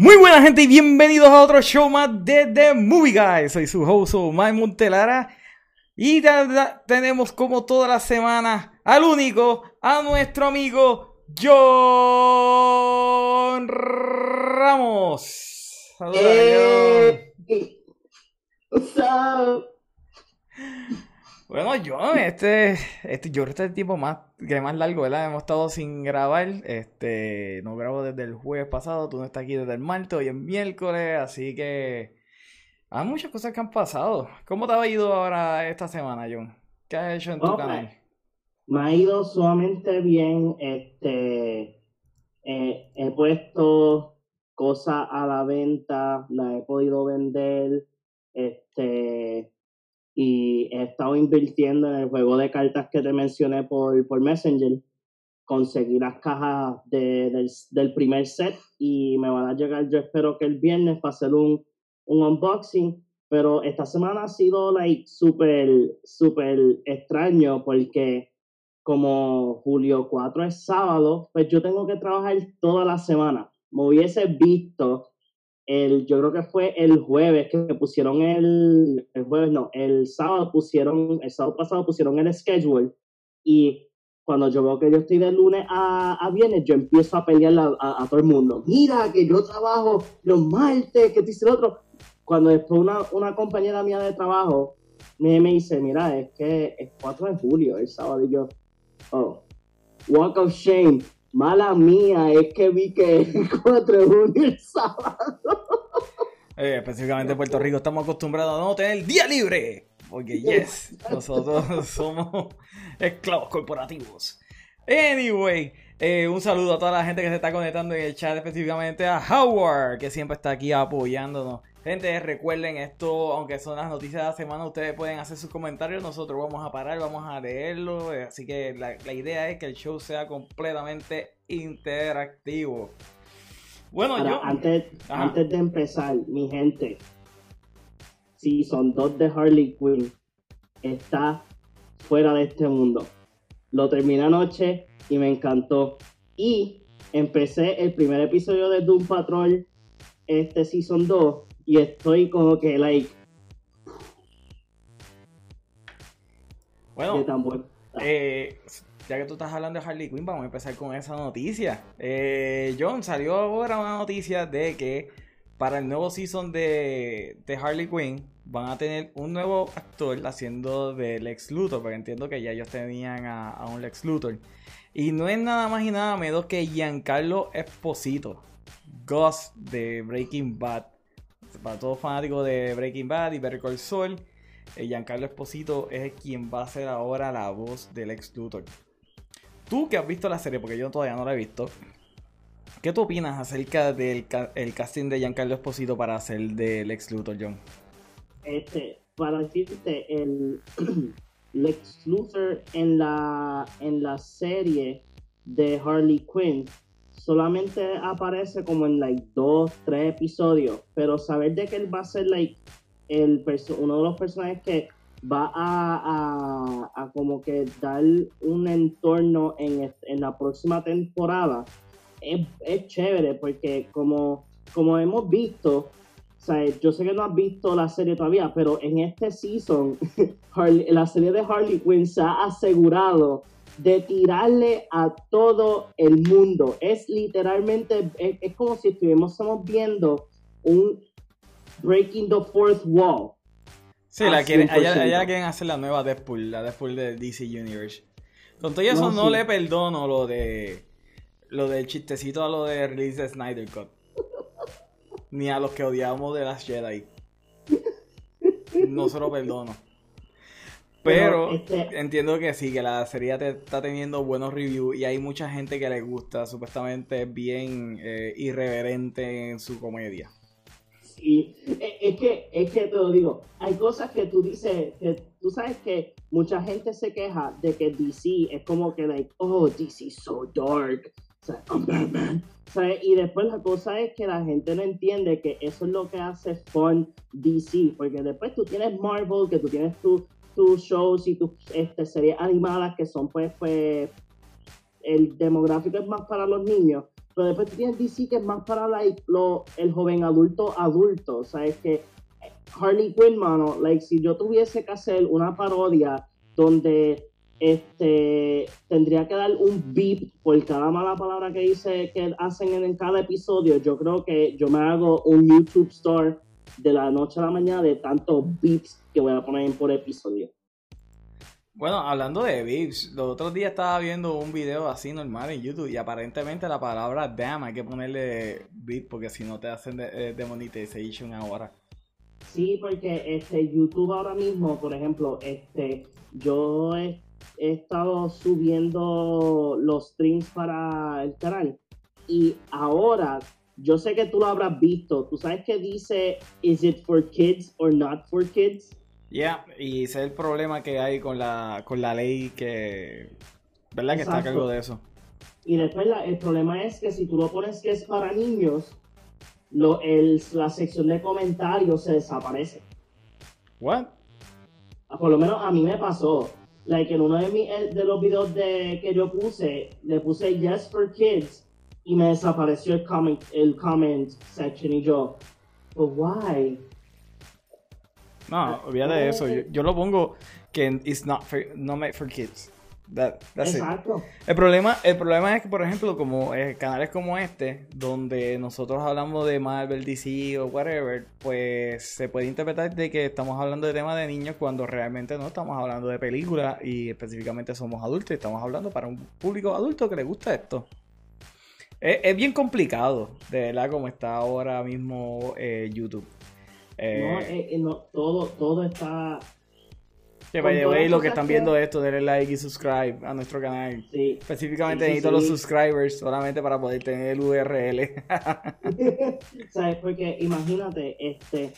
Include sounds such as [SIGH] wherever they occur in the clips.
Muy buena gente y bienvenidos a otro show más de The Movie Guy. Soy su host Mike Montelara y tenemos como toda la semana al único, a nuestro amigo John Ramos. Saludos, hey. [LAUGHS] Up? Bueno, yo, este, este, yo este es el tiempo más, que más largo, ¿verdad? Hemos estado sin grabar, este, no grabo desde el jueves pasado, tú no estás aquí desde el martes, hoy es miércoles, así que hay muchas cosas que han pasado. ¿Cómo te ha ido ahora esta semana, John? ¿Qué has hecho en tu canal? Me ha ido sumamente bien, este, eh, he puesto cosas a la venta, las he podido vender, este y he estado invirtiendo en el juego de cartas que te mencioné por, por Messenger. Conseguí las cajas de, del, primer set y me van a llegar, yo espero que el viernes para hacer un, un unboxing. Pero esta semana ha sido like súper, súper extraño porque como julio 4 es sábado, pues yo tengo que trabajar toda la semana. Me hubiese visto el, yo creo que fue el jueves que pusieron el, el jueves no, el sábado pusieron, el sábado pasado pusieron el schedule y cuando yo veo que yo estoy de lunes a, a viernes, yo empiezo a pelear a, todo el mundo. Mira, que yo trabajo los martes, que dice el otro. Cuando después una, una compañera mía de trabajo me, me dice, mira, es que es 4 de julio, el sábado, y yo, oh, walk of shame. Mala mía, es que vi que el [LAUGHS] 4 de junio el sábado. Eh, específicamente en Puerto Rico estamos acostumbrados a no tener día libre. Porque, yes, nosotros [LAUGHS] somos esclavos corporativos. Anyway, eh, un saludo a toda la gente que se está conectando en el chat, específicamente a Howard, que siempre está aquí apoyándonos. Gente, recuerden esto, aunque son las noticias de la semana, ustedes pueden hacer sus comentarios, nosotros vamos a parar, vamos a leerlo, eh, así que la, idea es que el show sea completamente interactivo. Bueno, yo... Antes, antes de empezar, mi gente, si son dos de Harley Quinn, está fuera de este mundo. Lo terminé anoche y me encantó. Y empecé el primer episodio de Doom Patrol, este Season 2, y estoy como que, like. Bueno, eh, ya que tú estás hablando de Harley Quinn, vamos a empezar con esa noticia. Eh, John, salió ahora una noticia de que para el nuevo season de, de, Harley Quinn van a tener un nuevo actor haciendo de Lex Luthor, porque entiendo que ya ellos tenían a, a un Lex Luthor. Y no es nada más y nada menos que Giancarlo Esposito, Ghost de Breaking Bad para todos fanáticos de Breaking Bad y Better Call Saul, eh, Giancarlo Esposito es quien va a ser ahora la voz del ex Luthor. Tú que has visto la serie, porque yo todavía no la he visto, ¿qué tú opinas acerca del el casting de Giancarlo Esposito para hacer del ex Luthor, John? Este, para decirte, el [CLEARS THROAT] Lex Luthor en la, en la serie de Harley Quinn solamente aparece como en like dos, tres episodios, pero saber de que él va a ser like el uno de los personajes que va a, como que dar un entorno en, en la próxima temporada es, es, chévere porque como, como hemos visto, sea, yo sé que no has visto la serie todavía, pero en este season [LAUGHS] la serie de Harley Quinn se ha asegurado de tirarle a todo el mundo. Es literalmente, es, como si estuviésemos viendo un Breaking the Fourth Wall. Sí, la quieren, allá, quieren hacer la nueva Deadpool, la Deadpool de DC Universe. Con todo eso no, le perdono lo de lo del chistecito a lo de release de Snyder Cut. Ni a los que odiamos de las Jedi. No se lo perdono. Pero, este entiendo que sí, que la serie está teniendo buenos reviews y hay mucha gente que le gusta. Supuestamente es bien eh, irreverente en su comedia. Sí, e, es que, es que te lo digo, hay cosas que tú dices, que tú sabes que mucha gente se queja de que DC es como que, like, oh, DC is so dark. [LAUGHS] Y después la cosa es que la gente no entiende que eso es lo que hace fun DC, porque después tú tienes Marvel, que tú tienes tu tus shows y tus este, series animadas que son pues, pues el demográfico es más para los niños, Pero después tienes DC que es más para like, lo, el joven adulto adulto. O sea, es que Harley Quinn, mano, like, si yo tuviese que hacer una parodia donde este tendría que dar un beep por cada mala palabra que dice que hacen en, cada episodio, yo creo que yo me hago un YouTube store de la noche a la mañana de tantos beeps que voy a poner por episodio. Bueno, hablando de beeps, los otros días estaba viendo un video así normal en YouTube y aparentemente la palabra damn hay que ponerle beep porque si no te hacen de, de monetization ahora. Sí, porque este YouTube ahora mismo, por ejemplo, este yo he, estado subiendo los streams para el canal y ahora yo sé que tú lo habrás visto. ¿Tú sabes que dice is it for kids or not for kids? Ya, yeah, y ese es el problema que hay con la con la ley que ¿verdad? que está a cargo de eso. Y después el problema es que si tú lo pones que es para niños, lo, el, la sección de comentarios se desaparece. What? Ah, por lo menos a mí me pasó. Like en uno de, mi, eh, de los videos de, que yo puse, le puse Yes for Kids y me desapareció el comment, el comment section y yo, but why? No, olvídate de eso. Yo, yo, lo pongo que it's not, for, not made for kids. Exacto. El problema, el problema es que, por ejemplo, como eh, canales como este, donde nosotros hablamos de Marvel, DC o whatever, pues se puede interpretar de que estamos hablando de temas de niños cuando realmente no estamos hablando de películas y específicamente somos adultos y estamos hablando para un público adulto que le gusta esto. Es, bien complicado, de verdad, como está ahora mismo eh, YouTube. Eh, no, todo, todo está que vaya, lo que están viendo esto, denle like y subscribe a nuestro canal. Sí. Específicamente necesito los subscribers solamente para poder tener el URL. [LAUGHS] ¿Sabes? Porque imagínate, este,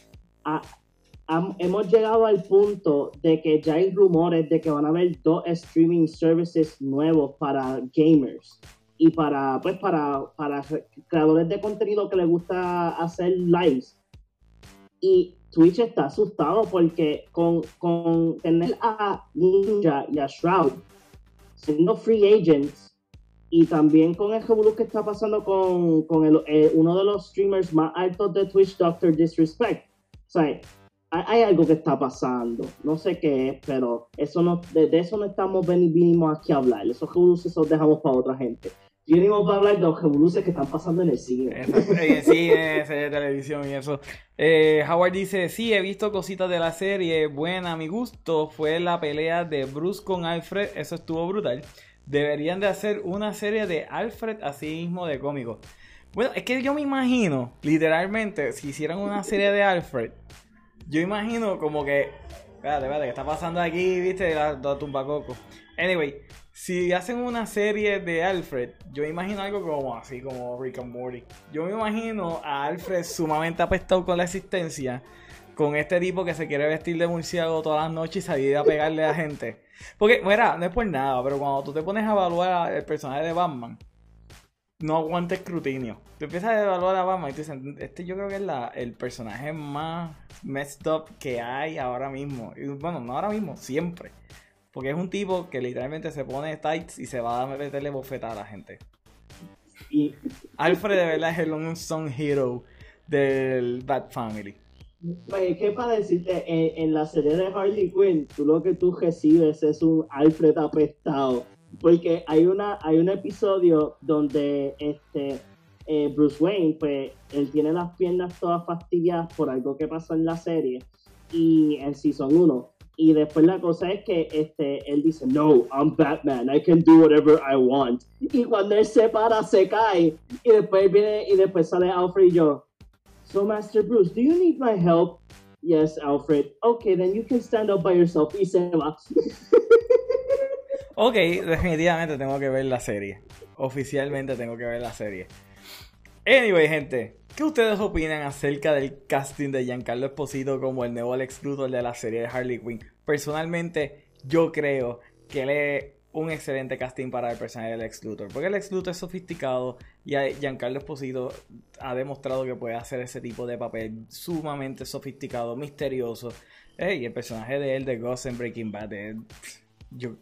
hemos llegado al punto de que ya hay rumores de que van a haber dos streaming services nuevos para gamers y para, pues, para, para creadores de contenido que les gusta hacer lives. Y Twitch está asustado porque con, con tener a Ninja y a Shroud siendo free agents y también con el que está pasando con, con el, eh, uno de los streamers más altos de Twitch, Doctor Disrespect. O sea, hay, hay, algo que está pasando. No sé qué es, pero eso no, de, eso no estamos venimos aquí a hablar. Esos revolús esos dejamos para otra gente venimos para hablar de los revoluciones que están pasando en el cine. En cine, de televisión y eso. Eh, Howard dice, sí, he visto cositas de la serie, buena a mi gusto. Fue la pelea de Bruce con Alfred, eso estuvo brutal. Deberían de hacer una serie de Alfred así mismo de cómico. Bueno, es que yo me imagino, literalmente, si hicieran una serie de Alfred, yo imagino como que... Espérate, espérate, ¿qué está pasando aquí? ¿Viste? La, la tumba coco. Anyway, si hacen una serie de Alfred, yo imagino algo como así, como Rick and Morty. Yo me imagino a Alfred sumamente apestado con la existencia, con este tipo que se quiere vestir de murciélago todas las noches y salir a pegarle a la gente. Porque, mira, no es por nada, pero cuando tú te pones a evaluar el personaje de Batman, no aguanta escrutinio. Tú empiezas a evaluar a Batman y te dicen, este yo creo que es el personaje más messed up que hay ahora mismo. Bueno, no ahora mismo, siempre. Porque es un tipo que literalmente se pone tights y se va a meterle bofeta a la gente. Y Alfred de verdad es el unsung hero del Bad Family. Oye, ¿qué para decirte? En, la serie de Harley Quinn, tú lo que tú recibes es un Alfred apestado. Porque hay una hay un episodio donde este eh, Bruce Wayne, pues, él tiene las piernas todas fastidiadas por algo que pasó en la serie. Y en Season 1 y después la cosa es que este, él dice, no, I'm Batman, I can do whatever I want. Y cuando él se para, se cae. Y después viene, y después sale Alfred y yo, so Master Bruce, do you need my help? Yes, Alfred. Okay, then you can stand up by yourself. Y se va. ok, definitivamente tengo que ver la serie. Oficialmente tengo que ver la serie. Anyway, gente, ¿qué ustedes opinan acerca del casting de Giancarlo Esposito como el nuevo Lex Luthor de la serie de Harley Quinn? Personalmente, yo creo que es un excelente casting para el personaje del Lex Luthor. Porque el Lex Luthor es sofisticado y Giancarlo Esposito ha demostrado que puede hacer ese tipo de papel sumamente sofisticado, misterioso. y el personaje de él de Ghost en Breaking Bad, yo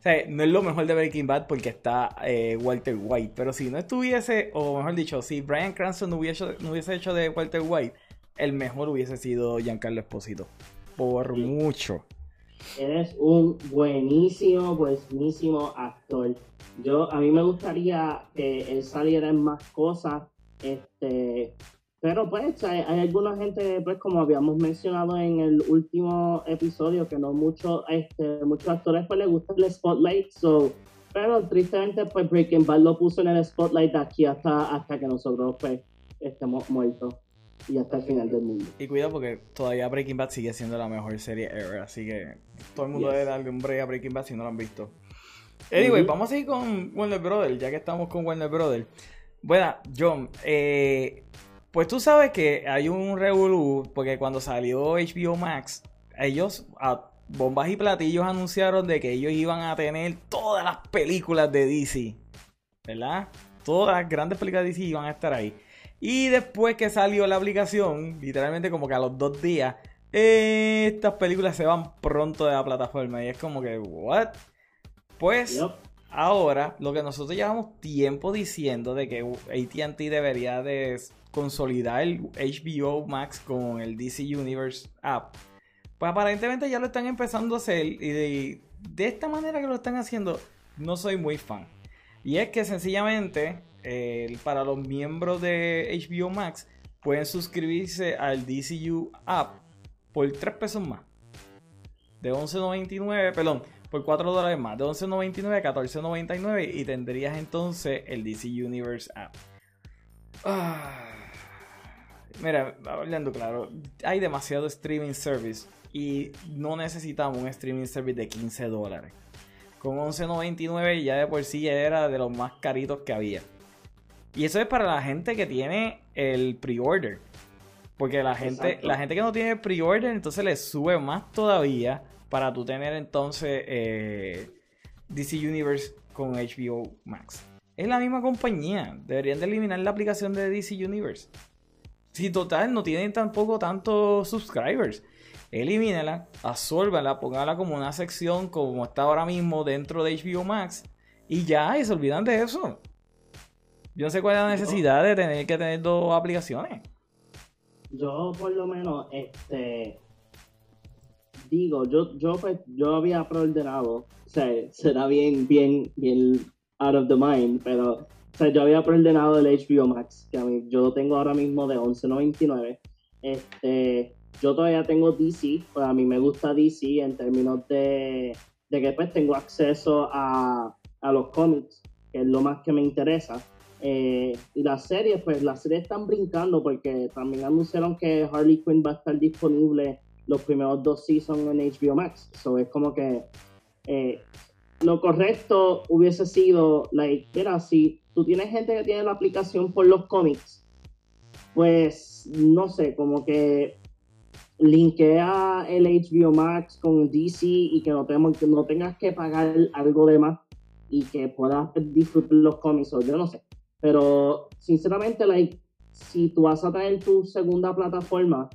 O sea, no es lo mejor de Breaking Bad porque está eh, Walter White. Pero si no estuviese, o mejor dicho, si Brian Cranston no hubiese, no hubiese hecho de Walter White, el mejor hubiese sido Giancarlo Esposito. Por mucho. Eres un buenísimo, buenísimo actor. Yo, a mí me gustaría que él saliera en más cosas. Este, pero pues hay, alguna gente, pues como habíamos mencionado en el último episodio, que no mucho, este, muchos actores pues les gusta el spotlight, so, pero tristemente pues Breaking Bad lo puso en el spotlight aquí hasta, hasta que nosotros pues estemos muertos y hasta el final del mundo. Y cuidado porque todavía Breaking Bad sigue siendo la mejor serie ever, así que todo el mundo debe darle un break a Breaking Bad si no lo han visto. Anyway, vamos a ir con Warner Brothers, ya que estamos con Warner Brothers. Bueno, John, eh, pues tú sabes que hay un revolú, porque cuando salió HBO Max, ellos a bombas y platillos anunciaron de que ellos iban a tener todas las películas de DC, ¿verdad? Todas las grandes películas de DC iban a estar ahí. Y después que salió la aplicación, literalmente como que a los dos días, estas películas se van pronto de la plataforma. Y es como que, ¿what? Pues ahora, lo que nosotros llevamos tiempo diciendo de que ATT debería de consolidar el HBO Max con el DC Universe app, pues aparentemente ya lo están empezando a hacer y de, esta manera que lo están haciendo no soy muy fan. Y es que sencillamente para los miembros de HBO Max pueden suscribirse al DCU app por 3 pesos más. De 11.99, perdón, por 4 dólares más. De 11.99 a 14.99 y tendrías entonces el DC Universe app. Ah. Mira, hablando claro, hay demasiado streaming service y no necesitamos un streaming service de 15 dólares. Con 11.99 ya de por sí era de los más caritos que había. Y eso es para la gente que tiene el pre-order. Porque la gente, la gente que no tiene el pre-order, entonces le sube más todavía para tú tener entonces eh, DC Universe con HBO Max. Es la misma compañía. Deberían de eliminar la aplicación de DC Universe. Si total no tienen tampoco tantos subscribers, elimínala, absórbala, póngala como una sección como está ahora mismo dentro de HBO Max y ya, y se olvidan de eso. Yo no sé cuál es la necesidad de tener que tener dos aplicaciones. Yo por lo menos, este digo, yo, yo pues, yo había preordenado, o sea, será bien, bien, bien out of the mind, pero o sea, yo había preordenado el HBO Max, que a mí, yo lo tengo ahora mismo de 11.99. Este, yo todavía tengo DC, pues a mí me gusta DC en términos de, de que pues tengo acceso a, a los cómics, que es lo más que me interesa. Eh, y las series, pues las series están brincando porque también anunciaron que Harley Quinn va a estar disponible los primeros dos seasons en HBO Max. So es como que eh, lo correcto hubiese sido, like, mira, si tú tienes gente que tiene la aplicación por los cómics, pues no sé, como que linkea el HBO Max con DC y que no, que tengas que pagar algo de más y que puedas disfrutar los cómics, o yo no sé. Pero sinceramente, like, si tú vas a tener tu segunda plataforma,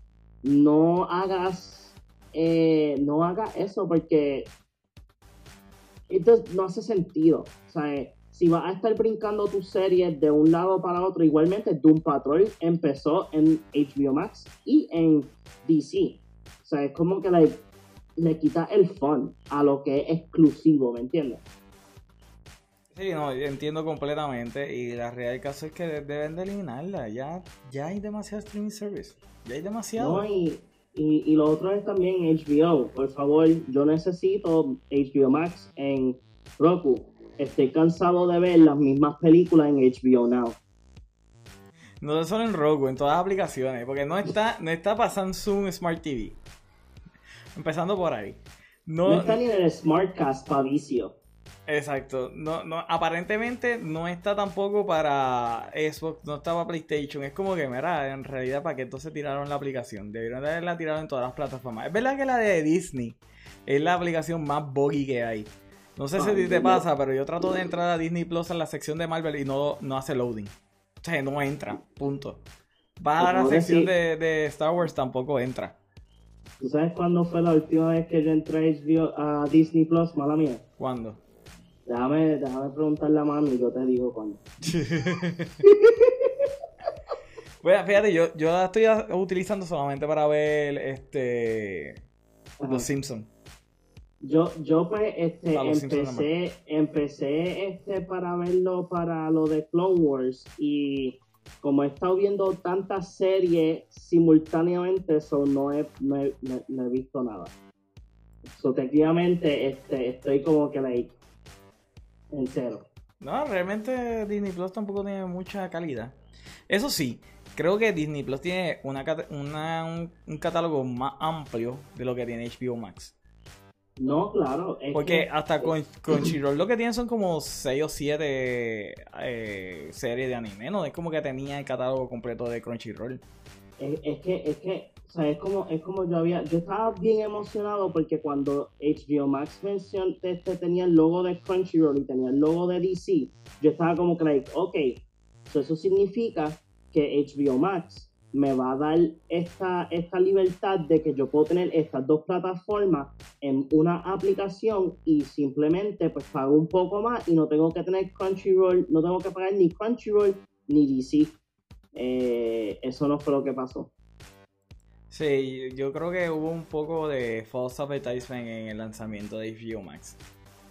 no hagas, eh, no hagas eso porque esto no hace sentido. O sea, si vas a estar brincando tus series de un lado para otro, igualmente Doom Patrol empezó en HBO Max y en DC. O sea, es como que le, le quita el fun a lo que es exclusivo, ¿me entiendes? Sí, no, entiendo completamente. Y la realidad caso es que deben de eliminarla. Ya, ya hay demasiado streaming service. Ya hay demasiado. No, y, y, lo otro es también HBO. Por favor, yo necesito HBO Max en Roku. Estoy cansado de ver las mismas películas en HBO Now. No solo en Roku, en todas las aplicaciones. Porque no está, no está para Samsung Smart TV. Empezando por ahí. No, no está ni en el Smartcast para vicio. Exacto. No, no, aparentemente no está tampoco para Xbox, no está para PlayStation. Es como que, mira, en realidad, ¿para qué entonces tiraron la aplicación? Debieron de haberla tirado en todas las plataformas. Es verdad que la de Disney es la aplicación más buggy que hay. No sé si te pasa, pero yo trato de entrar a Disney Plus en la sección de Marvel y no, no hace loading. O sea, no entra, punto. Va a la sección de, de Star Wars, tampoco entra. ¿Tú sabes cuándo fue la última vez que yo entré a Disney Plus, mala mía? ¿Cuándo? Déjame, déjame preguntarle a mami y yo te digo cuándo. [LAUGHS] bueno, fíjate, yo, yo la estoy utilizando solamente para ver este Los Simpsons. Yo, yo pues este, empecé, empecé este para verlo para lo de Clone Wars y como he estado viendo tantas series simultáneamente, eso no he, no he, no he visto nada. So, técnicamente este, estoy como que like, en cero. No, realmente Disney Plus tampoco tiene mucha calidad. Eso sí, creo que Disney Plus tiene una, un, catálogo más amplio de lo que tiene HBO Max. No, claro. Porque hasta con Crunchyroll lo que tienen son como 6 o 7 eh, series de anime, ¿no? Es como que tenía el catálogo completo de Crunchyroll. Es, que, es que, o sea, es como, es como yo había, yo estaba bien emocionado porque cuando HBO Max mencionó, este, tenía el logo de Crunchyroll y tenía el logo de DC, yo estaba como que, like, ok, eso significa que HBO Max me va a dar esta, esta libertad de que yo puedo tener estas dos plataformas en una aplicación y simplemente pues pago un poco más y no tengo que tener Crunchyroll, no tengo que pagar ni Crunchyroll ni DC. Eh, eso no fue lo que pasó. Sí, yo creo que hubo un poco de false advertisement en el lanzamiento de HBO Max.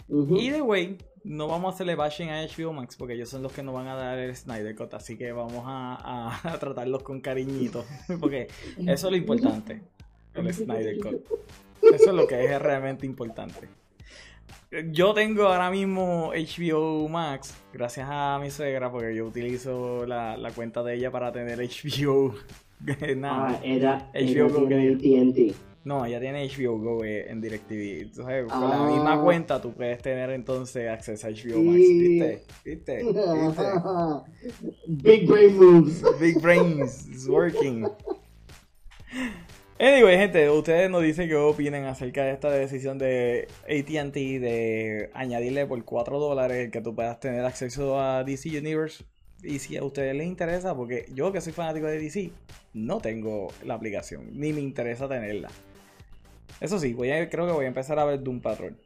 Y de way, no vamos a hacerle bashing a HBO Max porque ellos son los que nos van a dar el Snyder Cut, así que vamos a, a, [LAUGHS] tratarlos con cariñito, [LAUGHS] porque eso es lo importante, el Snyder Cut. Eso es lo que es realmente importante. Yo tengo ahora mismo HBO Max, gracias a mi suegra, porque yo utilizo la, la cuenta de ella para tener HBO. [LAUGHS] Nada, ah, era, HBO Go TNT. No, ella tiene HBO Go eh, en DirecTV. Entonces, con la misma ah. cuenta tú puedes tener entonces acceso a HBO Max. ¿Viste? ¿Viste? [LAUGHS] Big brain moves. Big brains. It's working. Anyway, gente, ustedes nos dicen qué opinan acerca de esta decisión de ATT de añadirle por 4 dólares que tú puedas tener acceso a DC Universe. Y si a ustedes les interesa, porque yo que soy fanático de DC, no tengo la aplicación, ni me interesa tenerla. Eso sí, voy a, creo que voy a empezar a ver Doom Patrol.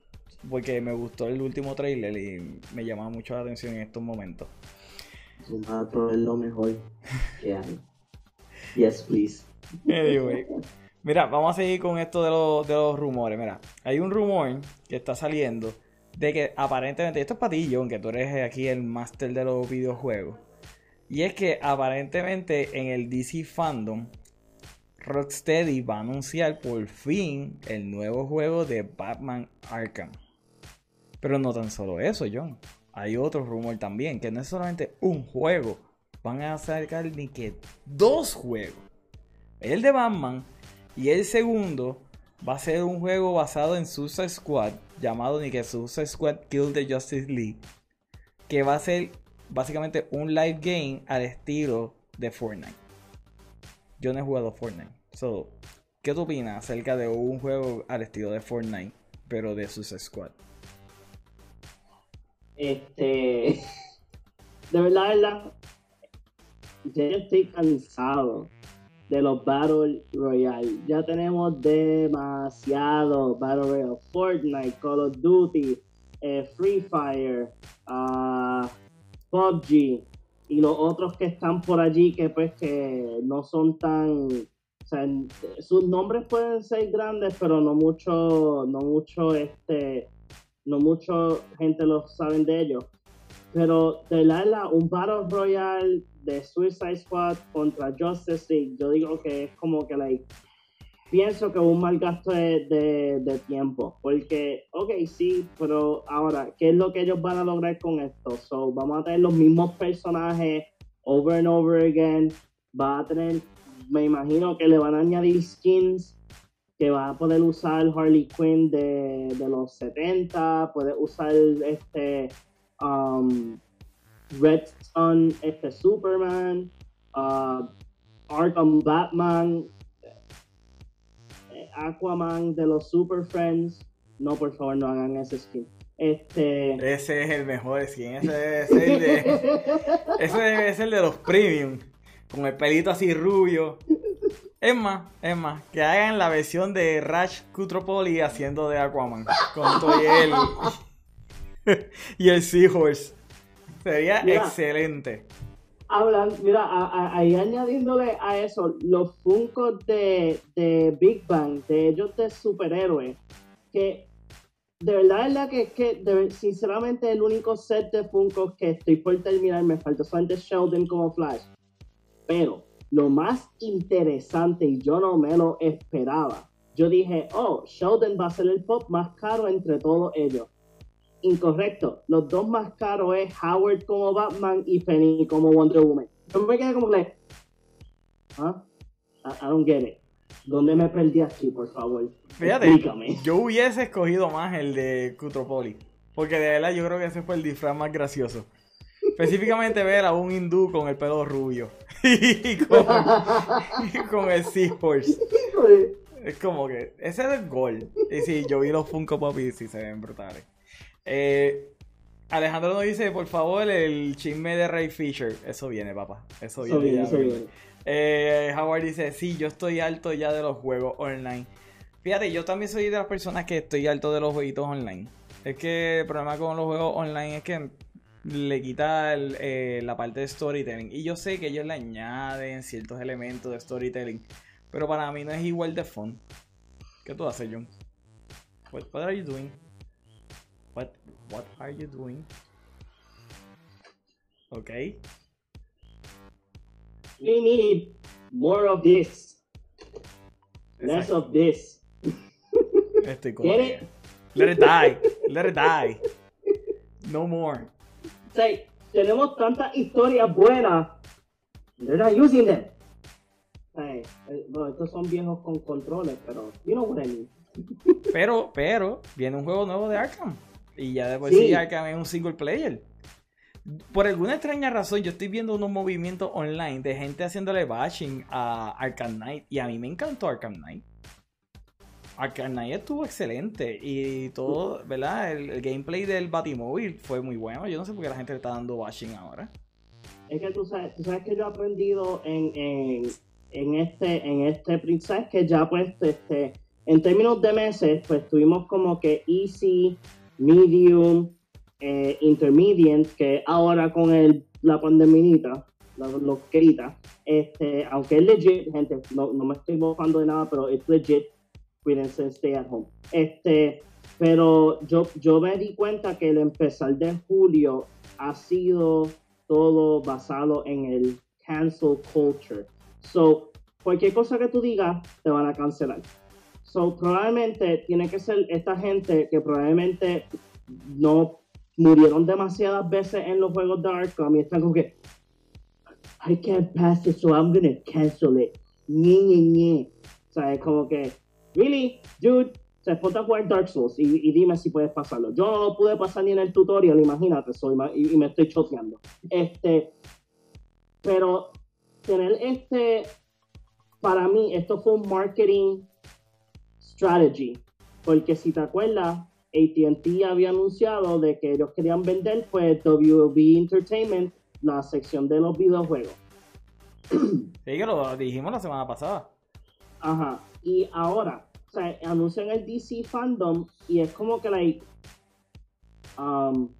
Porque me gustó el último trailer y me llama mucho la atención en estos momentos. Doom Patrol es lo mejor que hay. Yes, please. Anyway. Mira, vamos a seguir con esto de los, de los rumores. Mira, hay un rumor que está saliendo de que aparentemente, esto es para ti, John, que tú eres aquí el máster de los videojuegos. Y es que aparentemente en el DC Fandom, Rocksteady va a anunciar por fin el nuevo juego de Batman Arkham. Pero no tan solo eso, John. Hay otro rumor también, que no es solamente un juego. Van a sacar ni que dos juegos. El de Batman y el segundo va a ser un juego basado en Suicide Squad, llamado ni que Suicide Squad Kill the Justice League, que va a ser básicamente un live game al estilo de Fortnite. Yo no he jugado Fortnite. So, ¿qué tú opinas acerca de un juego al estilo de Fortnite, pero de Suicide Squad? Este. [LAUGHS] De verdad. Yo estoy cansado de los Battle Royale. Ya tenemos demasiado Battle Royale. Fortnite, Call of Duty, eh, Free Fire, uh, PUBG y los otros que están por allí que pues que no son tan sus nombres pueden ser grandes pero no mucho no mucho este no mucho gente lo saben de ellos. Pero de la un Battle Royale de Suicide Squad contra Justice League yo digo que es como que like pienso que es un mal gasto de, tiempo. Porque, ok, sí, pero ahora, ¿qué es lo que ellos van a lograr con esto? So, vamos a tener los mismos personajes over and over again. Va a tener, me imagino que le van a añadir skins que va a poder usar Harley Quinn de, los 70, puede usar este um, Red Sun, este Superman, uh, Arkham Batman, Aquaman de los Super Friends. No, por favor, no hagan ese skin. Este... Ese es el mejor skin. Ese es el de. [LAUGHS] ese es el de los premium. Con el pelito así rubio. Es más, es más, que hagan la versión de Rash Cutropoli haciendo de Aquaman. Con todo él. [LAUGHS] [LAUGHS] y el Seahorse. Sería excelente. Hablan, mira, ahí añadiéndole a eso, los Funkos de, de Big Bang, de ellos de superhéroes, que de verdad es la que, que sinceramente el único set de Funkos que estoy por terminar, me falta solamente Sheldon como Flash. Pero lo más interesante, y yo no me lo esperaba, yo dije, oh, Sheldon va a ser el pop más caro entre todos ellos. Incorrecto, los dos más caros es Howard como Batman y Penny como Wonder Woman. Yo me quedé como que, ¿ah? I don't get it. ¿Dónde me perdí aquí, por favor? Fíjate, yo hubiese escogido más el de Cutropoli. Porque de verdad yo creo que ese fue el disfraz más gracioso. Específicamente ver a un hindú con el pelo rubio. [LAUGHS] y, con, el Seahorse. Es como que ese es el gol. Y sí, yo vi los Funko Pop y sí se ven brutales. Eh, Alejandro nos dice, por favor, el chisme de Ray Fisher. Eso viene, papá. Eso viene. Eso viene, eh, Howard dice, sí, yo estoy alto ya de los juegos online. Fíjate, yo también soy de las personas que estoy alto de los jueguitos online. Es que el problema con los juegos online es que le quita eh, la parte de storytelling. Y yo sé que ellos le añaden ciertos elementos de storytelling. Pero para mí no es igual de fun. ¿Qué tú haces, John? What, what are you doing? What, are you doing? Okay. We need more of this. Less of this. [LAUGHS] Estoy con Let it die. Let it die. No more. Say, tenemos tantas historias buenas. They're not using them. Bueno, eh, estos son viejos con controles, pero you know what I mean. pero, pero, viene un juego nuevo de Arkham. Y ya después sí, sí Arkham es un single player por alguna extraña razón, yo estoy viendo unos movimientos online de gente haciéndole bashing a Arkham Knight. Y a mí me encantó Arkham Knight. Arkham Knight estuvo excelente. Y todo, ¿verdad? El, gameplay del Batimóvil fue muy bueno. Yo no sé por qué la gente le está dando bashing ahora. Es que tú sabes, tú sabes que yo he aprendido en, en, este, en este Princess que ya pues, este, en términos de meses, pues tuvimos como que easy, medium, eh, intermediate, que ahora con el, la pandemia, los queritas, este, aunque es legit, gente, no, no me estoy bofando de nada, pero es legit, cuídense, stay at home. Este, pero yo, yo me di cuenta que el empezar de julio ha sido todo basado en el cancel culture. So, cualquier cosa que tú digas, te van a cancelar. So, probablemente tiene que ser esta gente que probablemente no murieron demasiadas veces en los juegos de Arkham y están como que I can't pass it, so I'm gonna cancel it. Ñe, Ñe, Ñe. O sea, es como que, really, dude, se ponte a jugar Dark Souls y, dime si puedes pasarlo. Yo no lo pude pasar ni en el tutorial, imagínate, soy, y, y me estoy choteando. Este, pero tener este, para mí, esto fue un marketing strategy. Porque si te acuerdas, ATT había anunciado de que ellos querían vender pues WB Entertainment, la sección de los videojuegos. [CLEARS THROAT] Sí, que lo dijimos la semana pasada. Ajá. Y ahora, o sea, anuncian el DC Fandom y es como que, like, um,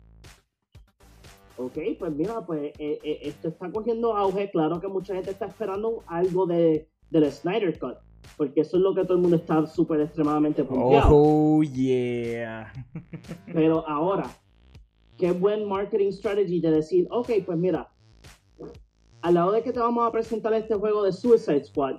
ok, pues mira, pues eh, eh, esto está cogiendo auge. Claro que mucha gente está esperando algo de, del Snyder Cut porque eso es lo que todo el mundo está súper extremadamente confiado. Oh, yeah. Pero ahora, qué buen marketing strategy de decir, ok, pues mira, al lado de que te vamos a presentar este juego de Suicide Squad,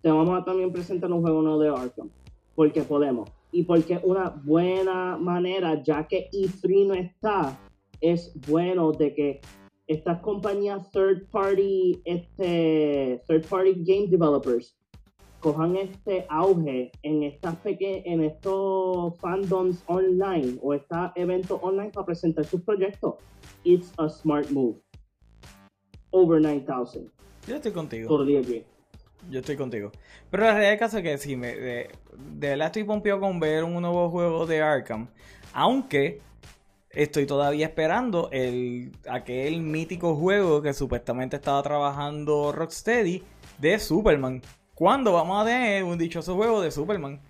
te vamos a también presentar un juego nuevo de Arkham, porque podemos. Y porque una buena manera, ya que E3 no está, es bueno de que estas compañías third party, este, third party game developers cojan este auge en estas en estos fandoms online o estos eventos online para presentar sus proyectos. It's a smart move. Over 9000. Yo estoy contigo. Totally Yo estoy contigo. Pero la realidad del caso es que sí, me, de, de verdad estoy pompeado con ver un nuevo juego de Arkham. Aunque estoy todavía esperando el, aquel mítico juego que supuestamente estaba trabajando Rocksteady de Superman. ¿Cuándo vamos a tener un dichoso juego de Superman?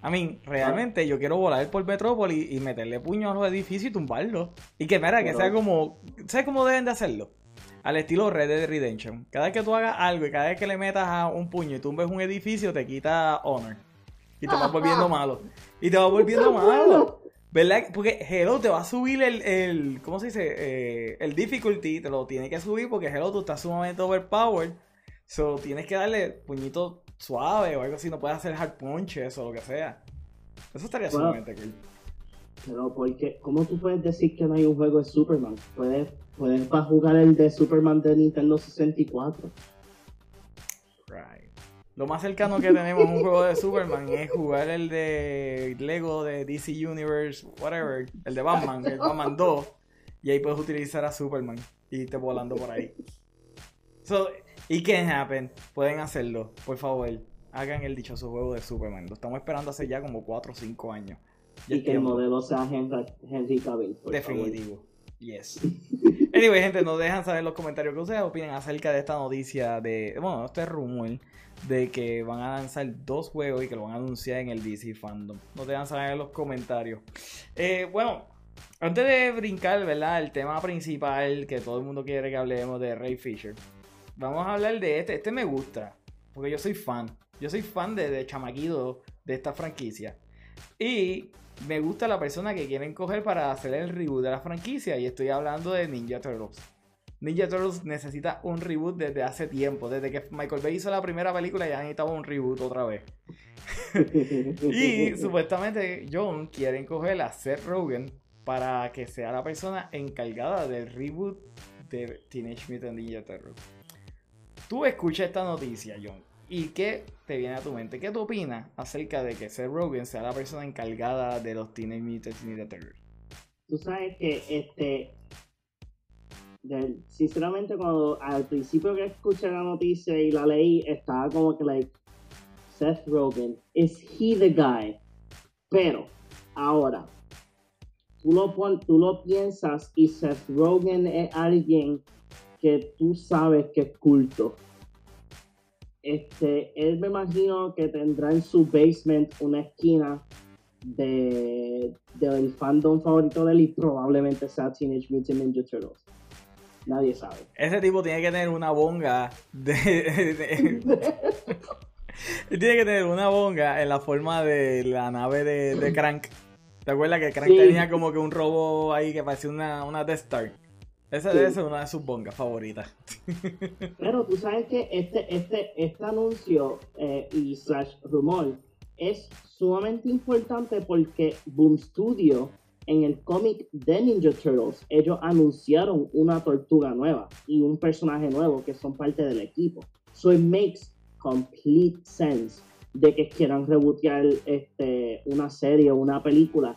A mí, realmente yo quiero volar por Metrópolis y meterle puño a los edificios y tumbarlos. Y que, mira, que sea como. ¿Sabes cómo deben de hacerlo? Al estilo Red Dead Redemption. Cada vez que tú hagas algo y cada vez que le metas a un puño y tumbes un edificio, te quita honor. Y te vas volviendo [LAUGHS] malo. Y te vas volviendo malo. ¿Verdad? Porque Hello te va a subir el, el ¿cómo se dice? Eh, el difficulty, te lo tiene que subir porque Hello tú estás sumamente overpowered. So tienes que darle puñito suave o algo así, no puedes hacer hard punches o lo que sea. Eso estaría sumamente cool. Pero porque, ¿cómo tú puedes decir que no hay un juego de Superman? Puedes, puedes para jugar el de Superman de Nintendo 64. Right. Lo más cercano que tenemos a un juego de Superman es jugar el de Lego de DC Universe, whatever, el de Batman, el Batman 2, y ahí puedes utilizar a Superman y irte volando por ahí. So, y can happen, pueden hacerlo, por favor, hagan el dichoso juego de Superman. Lo estamos esperando hace ya como 4 o 5 años. y que el modelo sea Henry, Cavill. Definitivo. Yes. [LAUGHS] Anyway, gente, nos dejan saber en los comentarios que ustedes opinan acerca de esta noticia de, bueno, este rumor de que van a lanzar dos juegos y que lo van a anunciar en el DC Fandom. Nos dejan saber en los comentarios. Eh, bueno, antes de brincar, ¿verdad? El tema principal que todo el mundo quiere que hablemos de Ray Fisher. Vamos a hablar de este. Este me gusta. Porque yo soy fan. Yo soy fan de, de Chamaquido de esta franquicia. Y me gusta la persona que quieren coger para hacer el reboot de la franquicia. Y estoy hablando de Ninja Turtles. Ninja Turtles necesita un reboot desde hace tiempo. Desde que Michael Bay hizo la primera película ya necesitaba un reboot otra vez. [LAUGHS] y supuestamente John quieren coger a Seth Rogen para que sea la persona encargada del reboot de Teenage Mutant Ninja Turtles. Tú escuchas esta noticia, John, ¿y qué te viene a tu mente? ¿Qué tú opinas acerca de que Seth Rogen sea la persona encargada de los Teenage Mutant Ninja? Tú sabes que este sinceramente cuando al principio que escuché la noticia y la leí estaba como que like Seth Rogen is he the guy pero ahora tú lo tú lo piensas y Seth Rogen es alguien que tú sabes que es culto este él me imagino que tendrá en su basement una esquina de del fandom favorito de él y probablemente sea Teenage Mutant Ninja Turtles Nadie sabe. Ese tipo tiene que tener una bonga de... tiene que tener una bonga en la forma de la nave de, Crank. ¿Te acuerdas que Crank tenía como que un robo ahí que parecía una, una Death Star? Esa debe ser una de sus bongas favoritas. [LAUGHS] Pero tú sabes que este, este, este anuncio eh, y slash rumor es sumamente importante porque Boom Studio en el cómic de Ninja Turtles, ellos anunciaron una tortuga nueva y un personaje nuevo que son parte del equipo. So it makes complete sense de que quieran rebootear este, una serie o una película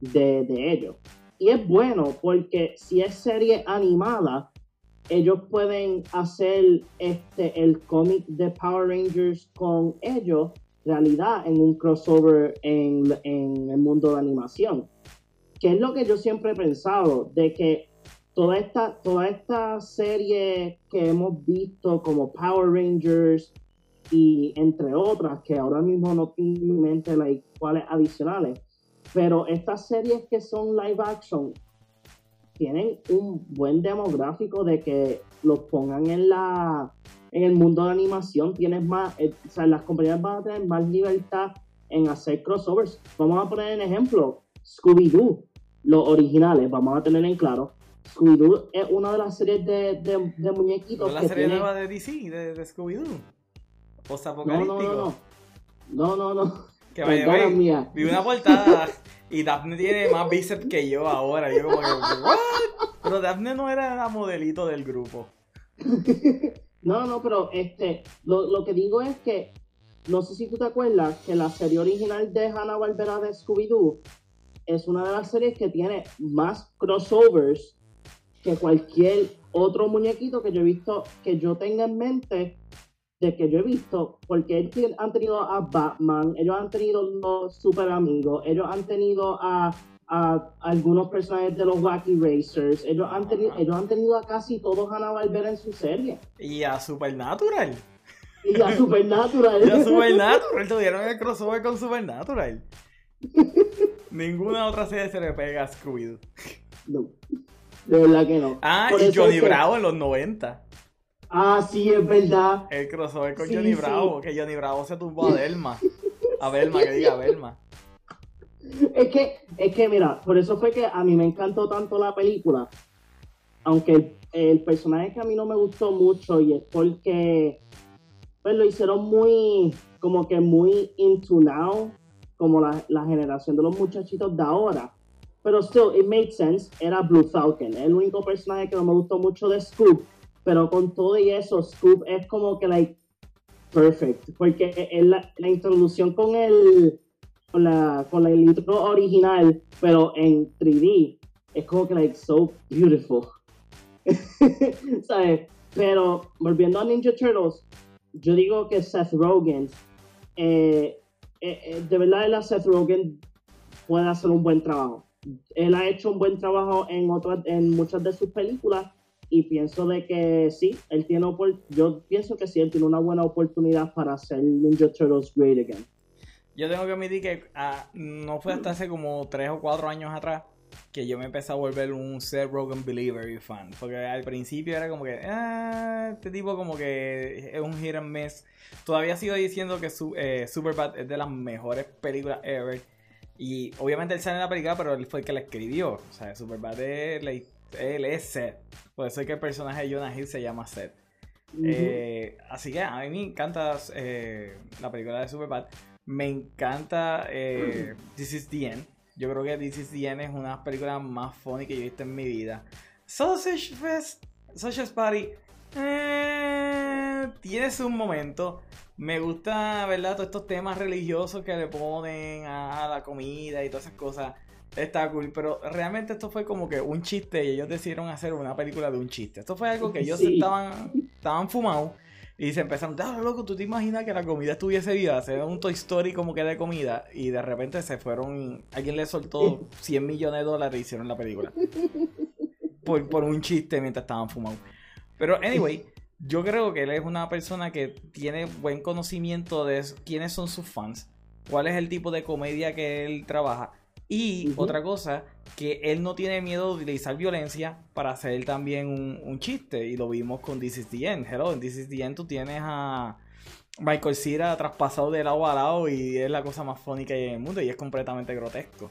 de, de ellos. Y es bueno porque si es serie animada, ellos pueden hacer este, el cómic de Power Rangers con ellos realidad en un crossover en, en el mundo de animación. Que es lo que yo siempre he pensado, de que toda esta, toda esta serie que hemos visto como Power Rangers y entre otras, que ahora mismo no tengo en mente like, cuáles adicionales, pero estas series que son live action tienen un buen demográfico de que los pongan en la en el mundo de animación tienes más, eh, o sea, las compañías van a tener más libertad en hacer crossovers. Vamos a poner en ejemplo Scooby-Doo los originales, vamos a tener en claro, Scooby-Doo es una de las series de, de, de muñequitos. ¿No la serie nueva de DC, de, de Scooby-Doo? No, no, no. No, no, no. Que vaya, mía. Vi una portada y Daphne tiene más bíceps que yo ahora. Yo como que, ¿what? Pero Daphne no era la modelito del grupo. no, no, pero este, lo, lo que digo es que, no sé si tú te acuerdas que la serie original de Hanna-Barbera de Scooby-Doo es una de las series que tiene más crossovers que cualquier otro muñequito que yo he visto, que yo tenga en mente de que yo he visto, porque ellos han tenido a Batman, ellos han tenido los super amigos, ellos han tenido a, algunos personajes de los Wacky Racers, ellos han tenido, ellos han tenido a casi todos Hanna Barbera en su serie. Y a Supernatural. Y ya Supernatural. [LAUGHS] Ya Supernatural, tuvieron el crossover con Supernatural. [LAUGHS] Ninguna otra serie se le pega a Scooby-Doo. No, de verdad que no. Ah, Por y Johnny es que- Bravo en los 90. Ah, sí, es verdad. El crossover con Sí, Johnny sí. Bravo, que Johnny Bravo se tumbó a Belma. A Belma, que diga Belma. Es que, es que, mira, por eso fue que a mí me encantó tanto la película. Aunque el, el personaje que a mí no me gustó mucho y es porque pues lo hicieron muy, como que muy into now, como la, la generación de los muchachitos de ahora. Pero still, it made sense. Era Blue Falcon. El único personaje que no me gustó mucho de Scoop. Pero con todo y eso, Scoop es como que, like, perfect. Porque es la, la introducción con el, con la, con la- el intro original, pero en 3D, es como que, like, so beautiful. [LAUGHS] ¿Sabes? Pero volviendo a Ninja Turtles, yo digo que Seth Rogen, eh, eh, eh, de verdad, Seth Rogen puede hacer un buen trabajo. Él ha hecho un buen trabajo en otras, en muchas de sus películas y pienso de que sí, él tiene yo pienso que sí, él tiene una buena oportunidad para hacer Ninja Turtles great again. Yo tengo que admitir que ah, no fue hasta hace como 3 o 4 años atrás que yo me empecé a volver un Seth Rogen believer y fan. Porque al principio era como que, ah, este tipo como que es un hit and miss. Todavía sigo diciendo que su, eh, Superbad es de las mejores películas ever. Y obviamente él sale en la película, pero él fue el que la escribió. O sea, Superbad es, la- él es Seth. Por eso es que el personaje de Jonah Hill se llama Seth. Eh, así que a mí me encanta eh, la película de Superbad. Me encanta eh, [CLEARS THROAT] This is the End. Yo creo que This is the End es una de las películas más funny que yo he visto en mi vida. Sausage Fest, Sausage Party, eh, tiene su momento. Me gusta, ¿verdad? Todos estos temas religiosos que le ponen a, a la comida y todas esas cosas. Está cool, pero realmente esto fue como que un chiste y ellos decidieron hacer una película de un chiste. Esto fue algo que ellos Sí. estaban, estaban fumados y se empezaron, ah, loco, ¿tú te imaginas que la comida estuviese viva? Hacer un Toy Story como que de comida y de repente se fueron, alguien le soltó [LAUGHS] 100 millones de dólares y hicieron la película. Por, por un chiste mientras estaban fumados. Pero, anyway, yo creo que él es una persona que tiene buen conocimiento de quiénes son sus fans, cuál es el tipo de comedia que él trabaja. Y otra cosa, que él no tiene miedo de utilizar violencia para hacer también un, un chiste. Y lo vimos con This is the End. Hello, en This is the End tú tienes a Michael Cera traspasado de lado a lado y es la cosa más funny que hay en el mundo y es completamente grotesco.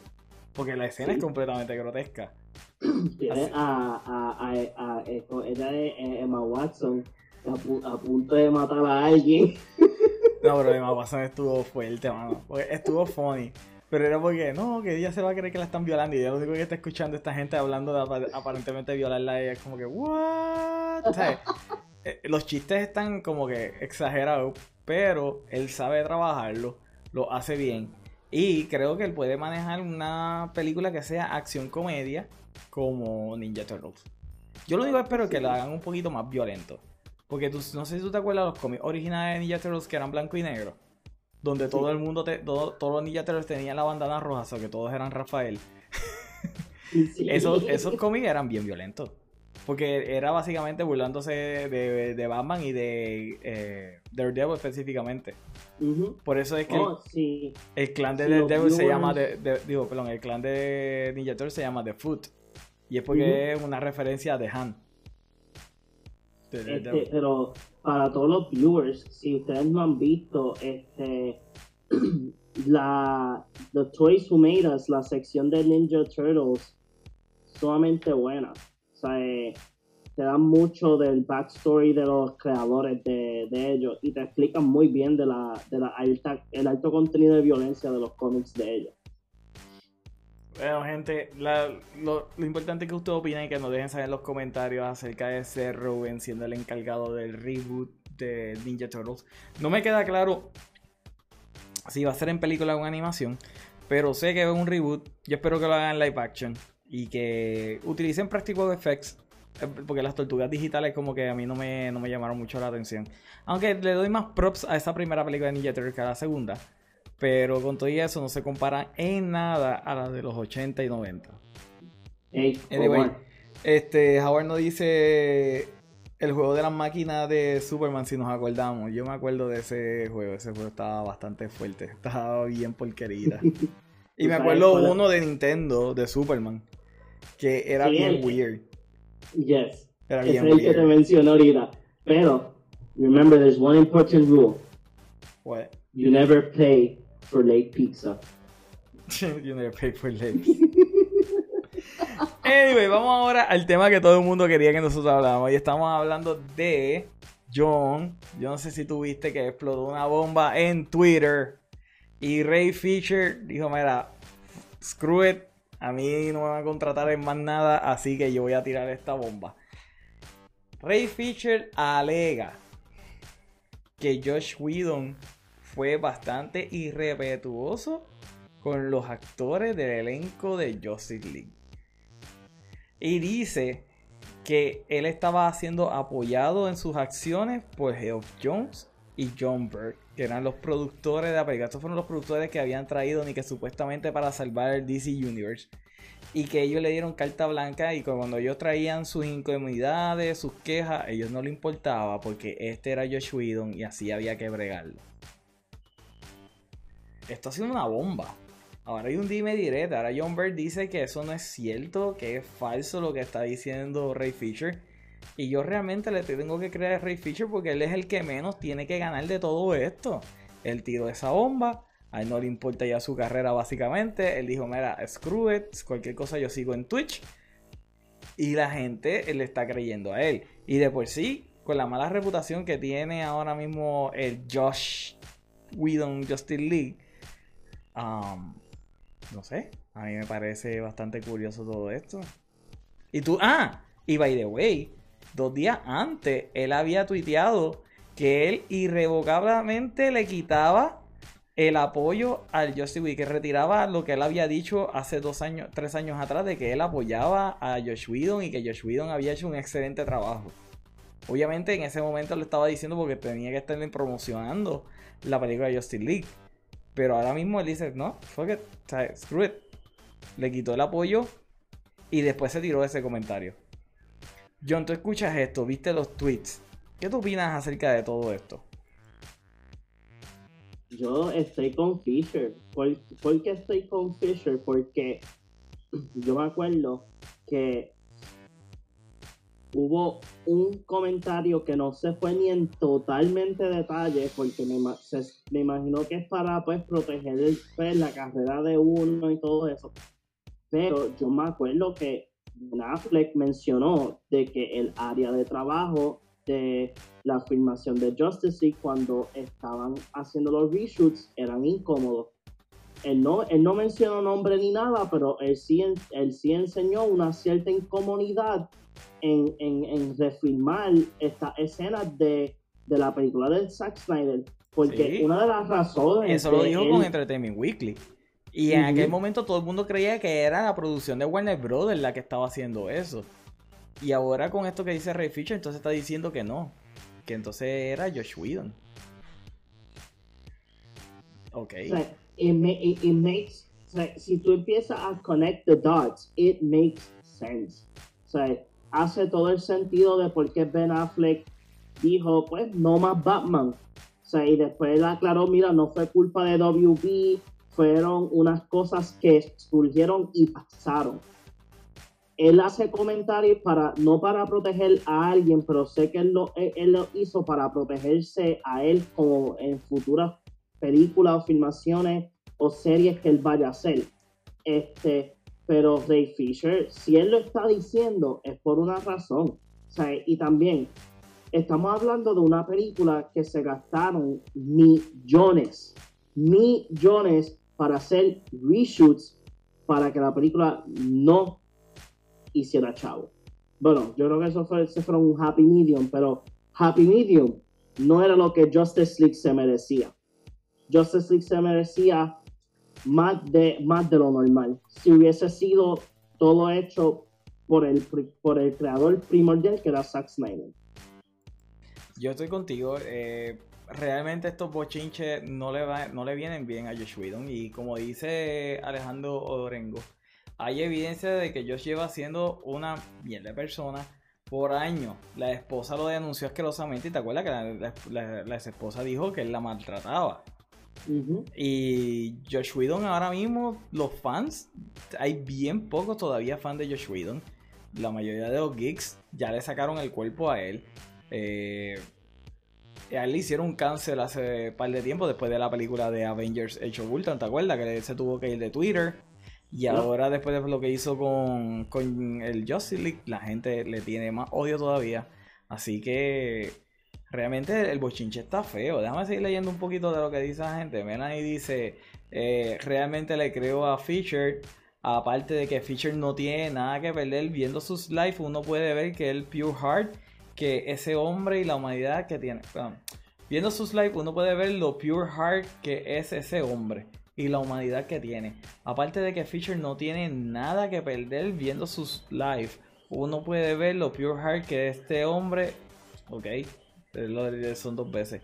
Porque la escena Sí. es completamente grotesca. [CLEARS THROAT] Tiene Así. a, a, a, a- ella de eh, Emma Watson a, pu- a punto de matar a alguien. [LAUGHS] No, pero Emma Watson estuvo fuerte, mano. Porque Estuvo funny. Pero era porque, no, que ella se va a creer que la están violando. Y ella lo único que está escuchando esta gente hablando de apa- aparentemente violarla a ella. Es como que, ¿what? Sea, eh, los chistes están como que exagerados. Pero él sabe trabajarlo. Lo hace bien. Y creo que él puede manejar una película que sea acción-comedia como Ninja Turtles. Yo lo que espero es que la hagan un poquito más violento. Porque tú, no sé si tú te acuerdas los cómics originales de Ninja Turtles que eran blanco y negro. Donde todo el mundo, te- todo- todos los Ninja Turtles tenían la bandana roja, o que todos eran Rafael. [LAUGHS] Sí. Esos, esos cómics eran bien violentos. Porque era básicamente burlándose de, de Batman y de eh, Daredevil específicamente. Por eso es que Oh, sí. el, clan de Daredevil se llama de, de- digo, perdón, el clan de Ninja Turtles se llama The Foot. Y es porque es una referencia a The Hand. Este, pero para todos los viewers, si ustedes no han visto, este [CLEARS THROAT] la The Toys Who Made Us, la sección de Ninja Turtles, sumamente buena. O sea, eh, te dan mucho del backstory de los creadores de, de ellos y te explican muy bien de la, de la alta, el alto contenido de violencia de los cómics de ellos. Bueno, gente, lo, lo importante que ustedes opinen y que nos dejen saber en los comentarios acerca de ser Ruben siendo el encargado del reboot de Ninja Turtles. No me queda claro si va a ser en película o en animación, pero sé que es un reboot. Yo espero que lo hagan en live action y que utilicen practical effects. eh, Porque las tortugas digitales como que a mí no me, no me llamaron mucho la atención. Aunque le doy más props a esa primera película de Ninja Turtles que a la segunda. Pero con todo eso no se compara en nada a la de los 80 y 90. Ey, Anyway, este, Howard nos dice el juego de las máquinas de Superman, si nos acordamos. Yo me acuerdo de ese juego. Ese juego estaba bastante fuerte. [LAUGHS] Estaba bien porquerida. [LAUGHS] y me acuerdo uno de Nintendo, de Superman, que era bien weird. Yes. Era bien es el que te menciono ahorita. Pero, remember, there's one important rule. What? You never pay for late pizza. [LAUGHS] you never pay for late [LAUGHS] Anyway, vamos ahora al tema que todo el mundo quería que nosotros habláramos. Y estamos hablando de John. Yo no sé si tuviste que explotó una bomba en Twitter. Y Ray Fisher dijo: Mira, screw it. A mí no me van a contratar en más nada. Así que yo voy a tirar esta bomba. Ray Fisher alega que Josh Whedon fue bastante irrespetuoso con los actores del elenco de Justice League. Y dice que él estaba siendo apoyado en sus acciones por Geoff Jones y John Byrne, que eran los productores de la película. Estos fueron los productores que habían traído ni que supuestamente para salvar el DC Universe. Y que ellos le dieron carta blanca y cuando ellos traían sus incomodidades, sus quejas, ellos no le importaba porque este era Josh Whedon y así había que bregarlo. Esto ha sido una bomba. Ahora hay un dime directo. Ahora John Bird dice que eso no es cierto, que es falso lo que está diciendo Ray Fisher. Y yo realmente le tengo que creer a Ray Fisher porque él es el que menos tiene que ganar de todo esto. Él tiró esa bomba. A él no le importa ya su carrera básicamente. Él dijo, mira, screw it. Cualquier cosa yo sigo en Twitch. Y la gente le está creyendo a él. Y de por sí, con la mala reputación que tiene ahora mismo el Josh Whedon Justin League. No sé, a mí me parece bastante curioso todo esto. Y tú, ah, y by the way, dos días antes él había tuiteado que él irrevocablemente le quitaba el apoyo al Josh Whedon, que retiraba lo que él había dicho hace dos años, tres años atrás, de que él apoyaba a Josh Whedon y que Josh Whedon había hecho un excelente trabajo. Obviamente en ese momento lo estaba diciendo porque tenía que estar promocionando la película de Justice League. Pero ahora mismo él dice, no, fuck it, screw it. Le quitó el apoyo y después se tiró ese comentario. John, tú escuchas esto, viste los tweets. ¿Qué tú opinas acerca de todo esto? Yo estoy con Fisher. ¿Por, ¿Por, qué estoy con Fisher? Porque [CLEARS THROAT] yo me acuerdo que hubo un comentario que no se fue ni en totalmente detalle porque me, me imagino que es para pues proteger pues, la carrera de uno y todo eso. Pero yo me acuerdo que Affleck mencionó de que el área de trabajo de la filmación de Justice League cuando estaban haciendo los reshoots eran incómodos. Él no, él no mencionó nombre ni nada, pero él sí, él sí enseñó una cierta incomodidad en, en, en refilmar estas escenas de, de, la película de Zack Snyder. Porque una de las razones. Eso lo dijo con Entertainment Weekly. Y en aquel momento todo el mundo creía que era la producción de Warner Brothers la que estaba haciendo eso. Y ahora con esto que dice Ray Fisher, entonces está diciendo que no. Que entonces era Josh Whedon. Ok. it, makes, si tú empiezas a connect the dots, it makes sense. O sea, hace todo el sentido de por qué Ben Affleck dijo, pues, no más Batman. O sea, y después él aclaró, mira, no fue culpa de WB, fueron unas cosas que surgieron y pasaron. Él hace comentarios para, no para proteger a alguien, pero sé que él lo, él lo hizo para protegerse a él como en futuras películas o filmaciones o series que él vaya a hacer. Este, pero Ray Fisher, si él lo está diciendo, es por una razón. y también, estamos hablando de una película que se gastaron millones, millones para hacer reshoots para que la película no hiciera chavo. Bueno, yo creo que eso fue, fue un happy medium, pero happy medium no era lo que Justice League se merecía. Justice League se merecía más de, más de lo normal. Si hubiese sido todo hecho por el, por el creador primordial que era Zack Snyder. Yo estoy contigo. Eh, realmente estos bochinches no le, no le vienen bien a Josh Whedon. Y como dice Alejandro Orengo, hay evidencia de que Josh lleva siendo una bien de persona. por años. La esposa lo denunció asquerosamente y te acuerdas que la, la, la, esposa dijo que él la maltrataba. Y Josh Whedon ahora mismo, los fans, hay bien pocos todavía fans de Josh Whedon. La mayoría de los geeks ya le sacaron el cuerpo a él. Eh, a él le hicieron un cáncer hace un par de tiempo después de la película de Avengers Age of Ultron, ¿te acuerdas? Que se tuvo que ir de Twitter. Y ahora después de lo que hizo con, con el Justice League, la gente le tiene más odio todavía. Así que realmente el bochinche está feo. Déjame seguir leyendo un poquito de lo que dice la gente. Ahí dice, eh, realmente le creo a Fisher. Aparte de que Fisher no tiene nada que perder viendo sus live, uno puede ver que el Pure Heart, que ese hombre y la humanidad que tiene. viendo sus live, uno puede ver lo Pure Heart que es ese hombre y la humanidad que tiene. Aparte de que Fisher no tiene nada que perder viendo sus live, uno puede ver lo Pure Heart que este hombre. Ok, son dos veces.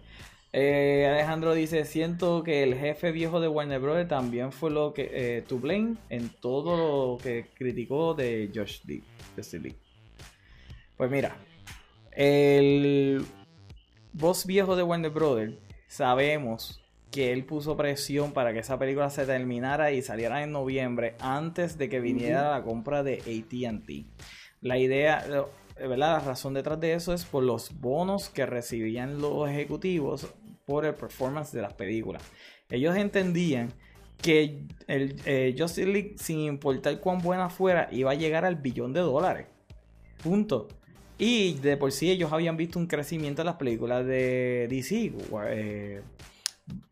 Eh, Alejandro dice, siento que el jefe viejo de Warner Bros. también fue lo que eh, to blame en todo lo que criticó de Josh Lee. Pues mira, el boss viejo de Warner Bros. sabemos que él puso presión para que esa película se terminara y saliera en noviembre antes de que viniera la compra de ATT. La idea, ¿verdad? La razón detrás de eso es por los bonos que recibían los ejecutivos por el performance de las películas. Ellos entendían que el eh, Justice League, sin importar cuán buena fuera, iba a llegar al billón de dólares. Punto. Y de por sí ellos habían visto un crecimiento en las películas de DC. Eh,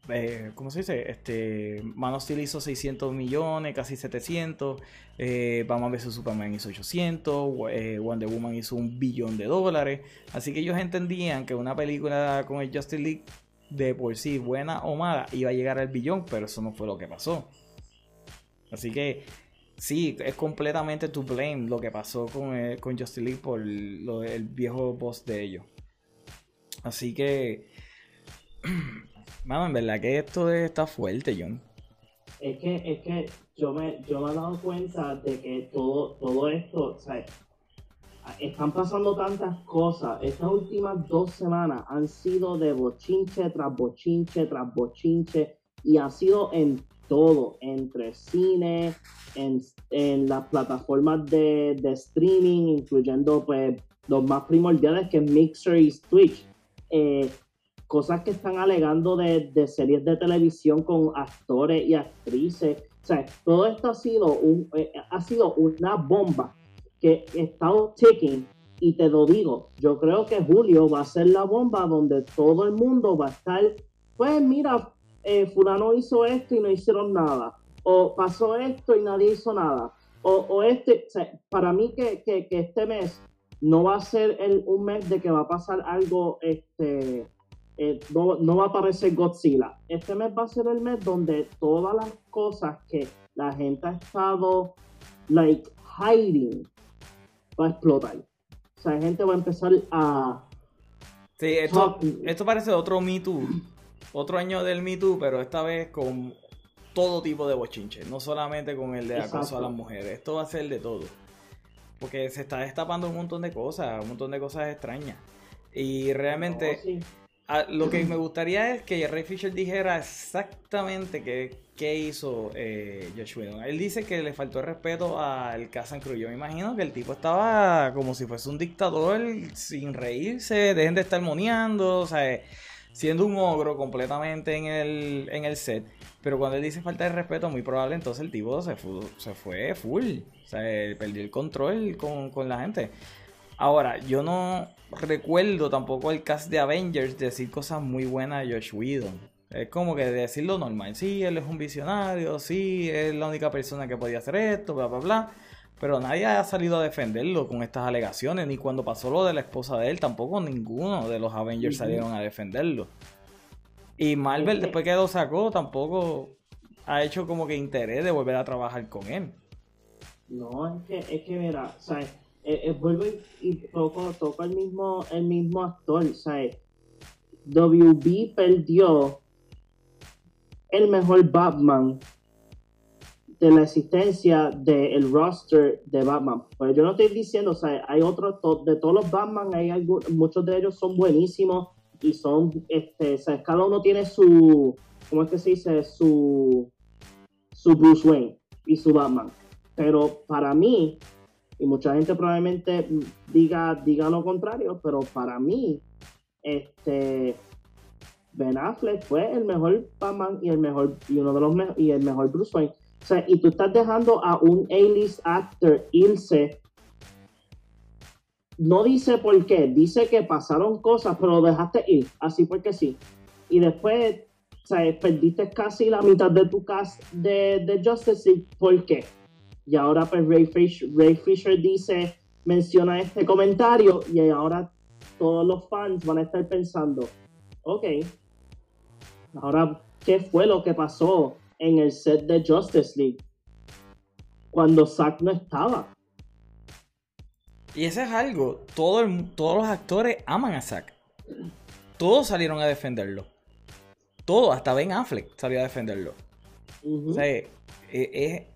eh, ¿cómo se dice? Este, Man of hizo 600 millones, casi 700. Eh, Batman vs Superman hizo 800. Eh, Wonder Woman hizo un billón de dólares. Así que ellos entendían que una película con el Justice League de por sí, buena o mala, iba a llegar al billón, pero eso no fue lo que pasó. Así que sí, es completamente to blame lo que pasó con, eh, con Justice League por el viejo boss de ellos. Así que [CLEARS THROAT] Mano, en verdad que esto está fuerte, John. Es que, es que yo me, yo me he dado cuenta de que todo, todo esto, o sea, están pasando tantas cosas. Estas últimas dos semanas han sido de bochinche tras bochinche tras bochinche y ha sido en todo, entre cine, en, las plataformas de, de, streaming, incluyendo pues los más primordiales que es Mixer y Twitch. Eh, cosas que están alegando de, series de televisión con actores y actrices. O sea, todo esto ha sido, un, eh, ha sido una bomba que estado ticking. Y te lo digo, yo creo que julio va a ser la bomba donde todo el mundo va a estar, pues mira, eh, fulano hizo esto y no hicieron nada. O pasó esto y nadie hizo nada. O, este, o sea, para mí que, que, este mes no va a ser el, un mes de que va a pasar algo este, eh, no, va a aparecer Godzilla. Este mes va a ser el mes donde todas las cosas que la gente ha estado, like, hiding, va a explotar. O sea, la gente va a empezar a... Sí, esto, esto parece otro Me Too. Otro año del Me Too, pero esta vez con todo tipo de bochinche. No solamente con el de acoso a las mujeres. Esto va a ser de todo. Porque se está destapando un montón de cosas, un montón de cosas extrañas. Y realmente... Ah, lo que me gustaría es que Ray Fisher dijera exactamente qué, hizo eh, Josh Whedon. Él dice que le faltó el respeto al Kazan Cruz. Yo me imagino que el tipo estaba como si fuese un dictador sin reírse, dejen de estar moneando, o sea, siendo un ogro completamente en el, en el set. Pero cuando él dice falta de respeto, muy probable entonces el tipo se fue, se fue full. O sea, perdió el control con, con la gente. Ahora, yo no recuerdo tampoco el cast de Avengers decir cosas muy buenas de Josh Whedon. Es como que decirlo normal. Sí, él es un visionario, sí, es la única persona que podía hacer esto, bla, bla, bla. Pero nadie ha salido a defenderlo con estas alegaciones, ni cuando pasó lo de la esposa de él, tampoco ninguno de los Avengers salieron a defenderlo. Y Marvel, después que lo sacó, tampoco ha hecho como que interés de volver a trabajar con él. No, es que, es que mira, ¿sabes? Eh, eh vuelvo y, toco, el mismo, el mismo actor, ¿sabes? WB perdió el mejor Batman de la existencia del roster de Batman. Pero yo no estoy diciendo, o hay otros, de todos los Batman, hay muchos de ellos son buenísimos y son, este, cada uno tiene su, ¿cómo es que se dice? Su, su Bruce Wayne y su Batman. Pero para mí, y mucha gente probablemente diga, diga lo contrario, pero para mí, este, Ben Affleck fue el mejor Batman y el mejor y uno de los y el mejor Bruce Wayne. O sea, y tú estás dejando a un A-list actor irse. No dice por qué, dice que pasaron cosas, pero lo dejaste ir, así porque sí. Y después, o sea, perdiste casi la mitad de tu cast de, de Justice League, ¿por qué? Y ahora pues Ray Fisher, Ray Fisher dice, menciona este comentario y ahora todos los fans van a estar pensando, ok, ahora, ¿qué fue lo que pasó en el set de Justice League cuando Zack no estaba? Y eso es algo, todos los actores aman a Zack. Todos salieron a defenderlo. Todos, hasta Ben Affleck salió a defenderlo. O sea, e, es,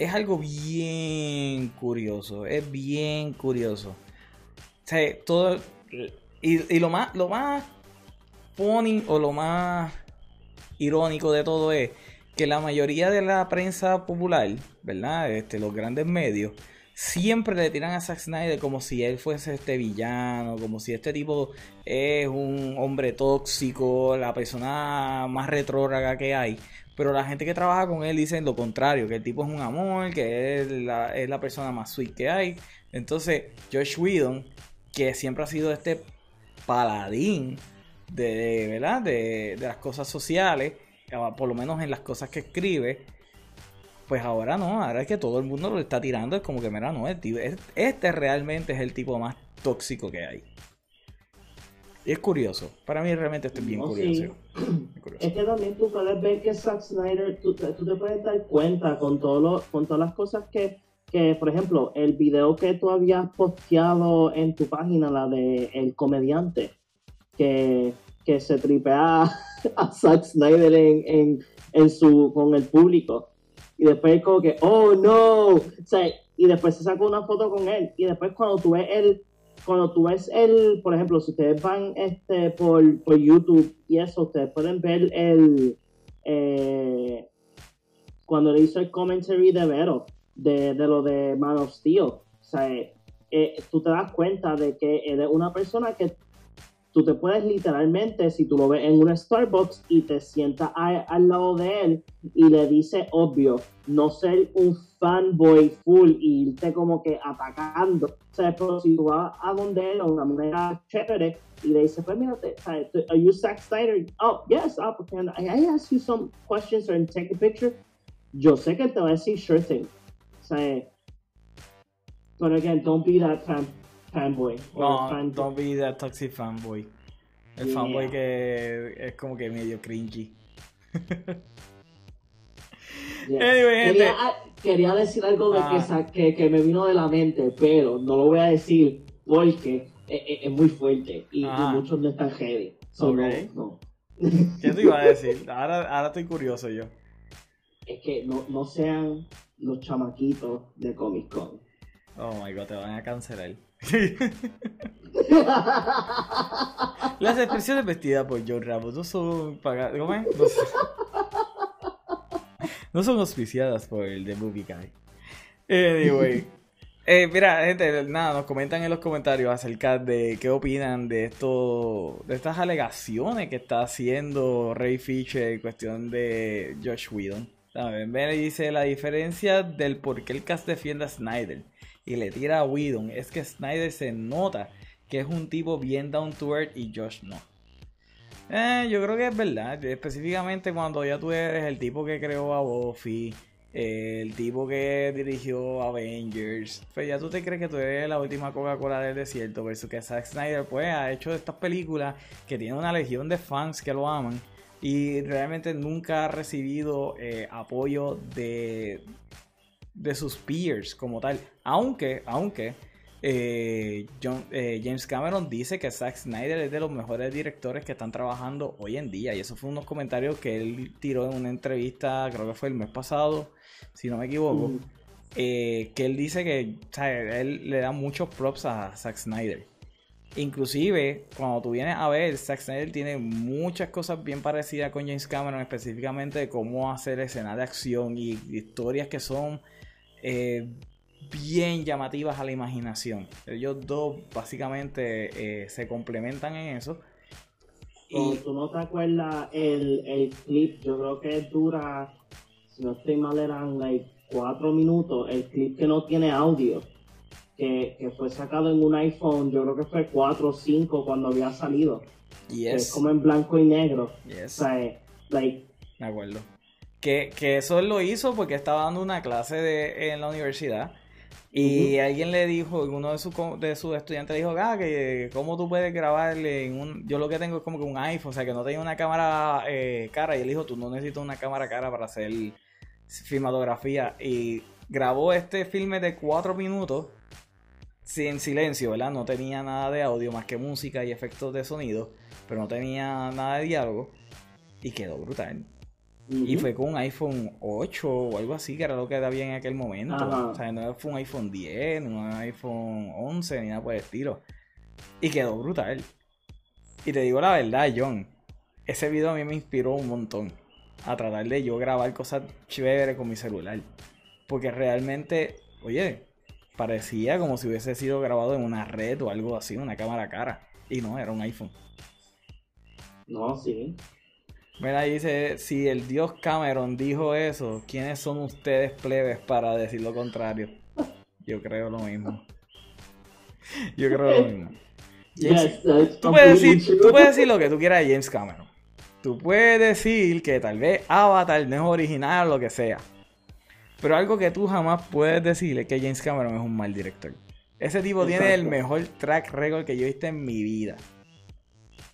es algo bien curioso. Es bien curioso. Todo. Y, lo más, lo más funny o lo más irónico de todo es que la mayoría de la prensa popular, ¿verdad? Este, los grandes medios, siempre le tiran a Zack Snyder como si él fuese este villano, como si este tipo es un hombre tóxico, la persona más retrógrada que hay. Pero la gente que trabaja con él dice lo contrario, que el tipo es un amor, que es la, es la persona más sweet que hay. Entonces, Josh Whedon, que siempre ha sido este paladín de, ¿verdad? De, las cosas sociales, por lo menos en las cosas que escribe, pues ahora no, ahora es que todo el mundo lo está tirando, es como que, mira, no, este realmente es el tipo más tóxico que hay. Es curioso, para mí realmente esto es bien [CLEARS THROAT] curioso. Es que también tú puedes ver que Zack Snyder, tú, te puedes dar cuenta con, todo con todas las cosas que, que, por ejemplo, el video que tú habías posteado en tu página, la de El Comediante, que, se tripea [LAUGHS] a Zack Snyder en, en, su, con el público. Y después como que, oh no, y después se sacó una foto con él. Y después cuando tú ves el, cuando tú ves el, por ejemplo, si ustedes van este por, YouTube y eso, ustedes pueden ver el eh, cuando le hizo el commentary de Vero, de, lo de Man of Steel. O sea, eh, tú te das cuenta de que él es una persona que tú te puedes literalmente, si tú lo ves en una Starbucks y te sientas al lado de él y le dice obvio, no ser un fanboy full y irte como que atacando. O sea, pero si tú vas a donde él de una manera chévere y le dices, pues mira, are you Zack Snyder? Oh, yes, oh, can I ask you some questions or take a picture? Yo sé que te va a decir sure thing. O sea, pero again, don't be that fan fanboy. No, don't be that toxic fanboy. El fanboy que es como que medio cringy. [LAUGHS] quería, decir algo de ah. que, que, me vino de la mente, pero no lo voy a decir porque es, muy fuerte y, ah. muchos no están heavy. no, ¿Qué te iba a decir? Ahora, ahora estoy curioso yo. Es que no, no sean los chamaquitos de Comic Con. Oh my god, te van a cancelar. Las expresiones vestidas por Joe Ramos no son pagadas. ¿Cómo es? No, son... auspiciadas por el The Movie Guy. Anyway. Eh, mira, gente, nada, nos comentan en los comentarios acerca de qué opinan de esto, de estas alegaciones que está haciendo Ray Fisher en cuestión de Josh Whedon. Me dice la diferencia del por qué el cast defiende a Snyder y le tira a Whedon. Es que Snyder se nota que es un tipo bien down to earth y Josh no. Eh, yo creo que es verdad, específicamente cuando ya tú eres el tipo que creó a Buffy, el tipo que dirigió Avengers, pues ya tú te crees que tú eres la última Coca-Cola del desierto, versus que Zack Snyder pues ha hecho estas películas que tiene una legión de fans que lo aman y realmente nunca ha recibido eh, apoyo de, de sus peers como tal. Aunque, aunque eh, eh, James Cameron dice que Zack Snyder es de los mejores directores que están trabajando hoy en día. Y eso fue unos comentarios que él tiró en una entrevista, creo que fue el mes pasado, si no me equivoco. Eh, que él dice que él le da muchos props a Zack Snyder. Inclusive, cuando tú vienes a ver, Zack Snyder tiene muchas cosas bien parecidas con James Cameron, específicamente de cómo hacer escenas de acción y historias que son eh, bien llamativas a la imaginación. Ellos dos básicamente eh, se complementan en eso. Y... ¿Tú no te acuerdas el, el clip? Yo creo que dura, si no estoy mal, eran like cuatro minutos. El clip que no tiene audio que, fue sacado en un iPhone, yo creo que fue 4 o 5 cuando había salido. Es como en blanco y negro. O sea, eh, like, Me acuerdo. Que, eso él lo hizo porque estaba dando una clase de, en la universidad. Y alguien le dijo, uno de sus, de estudiantes dijo, ah, que cómo tú puedes grabarle en un... Yo lo que tengo es como que un iPhone, o sea, que no tenía una cámara eh, cara. Y él dijo, tú no necesitas una cámara cara para hacer filmatografía. Y grabó este filme de cuatro minutos en silencio, ¿verdad? No tenía nada de audio más que música y efectos de sonido, pero no tenía nada de diálogo y quedó brutal. Y fue con un iPhone 8 o algo así, que era lo que había en aquel momento. O sea, no fue un iPhone 10, no un iPhone 11, ni nada por el estilo. Y quedó brutal. Y te digo la verdad, John, ese video a mí me inspiró un montón a tratar de yo grabar cosas chéveres con mi celular. Porque realmente, oye, parecía como si hubiese sido grabado en una red o algo así, una cámara cara. Y no, era un iPhone. No, sí. Mira, dice, si el dios Cameron dijo eso, ¿quiénes son ustedes plebes para decir lo contrario? Yo creo lo mismo. Yo creo lo mismo. tú, puedes decir, tú puedes decir lo que tú quieras de James Cameron. Tú puedes decir que tal vez Avatar no es original o lo que sea. Pero algo que tú jamás puedes decirle es que James Cameron es un mal director. Ese tipo tiene el mejor track record que yo he visto en mi vida.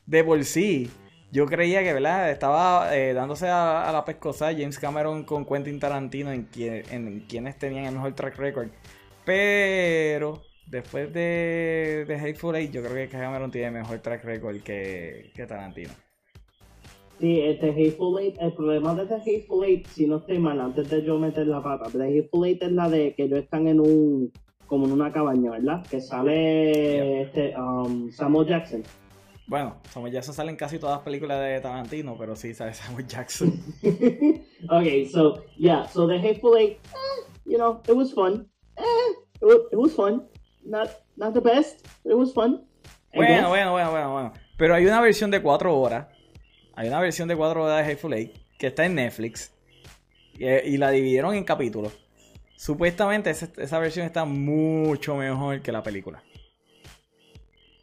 De por sí, yo creía que, ¿verdad? Estaba eh, dándose a, la pescosa James Cameron con Quentin Tarantino en, en, quienes tenían el mejor track record. Pero después de, de Hateful Eight, yo creo que Cameron tiene mejor track record que, que Tarantino. Sí, este Hateful Eight, el problema de este Hateful Eight, si no estoy mal, antes de yo meter la pata, The Hateful Eight es la de que ellos están en un, como en una cabaña, ¿verdad? Que sale este, um, Samuel Jackson. Bueno, Samuel Jackson sale en casi todas las películas de Tarantino, pero sí sale [LAUGHS] Samuel Jackson. [LAUGHS] okay, so, yeah, so The Hateful Eight, eh, you know, it was fun. Eh, it, was, fun. Not, not the best, but it was fun. Bueno, bueno, bueno, bueno, bueno. Pero hay una versión de cuatro horas hay una versión de 4 horas de Hateful Eight que está en Netflix y, la dividieron en capítulos. Supuestamente esa, versión está mucho mejor que la película.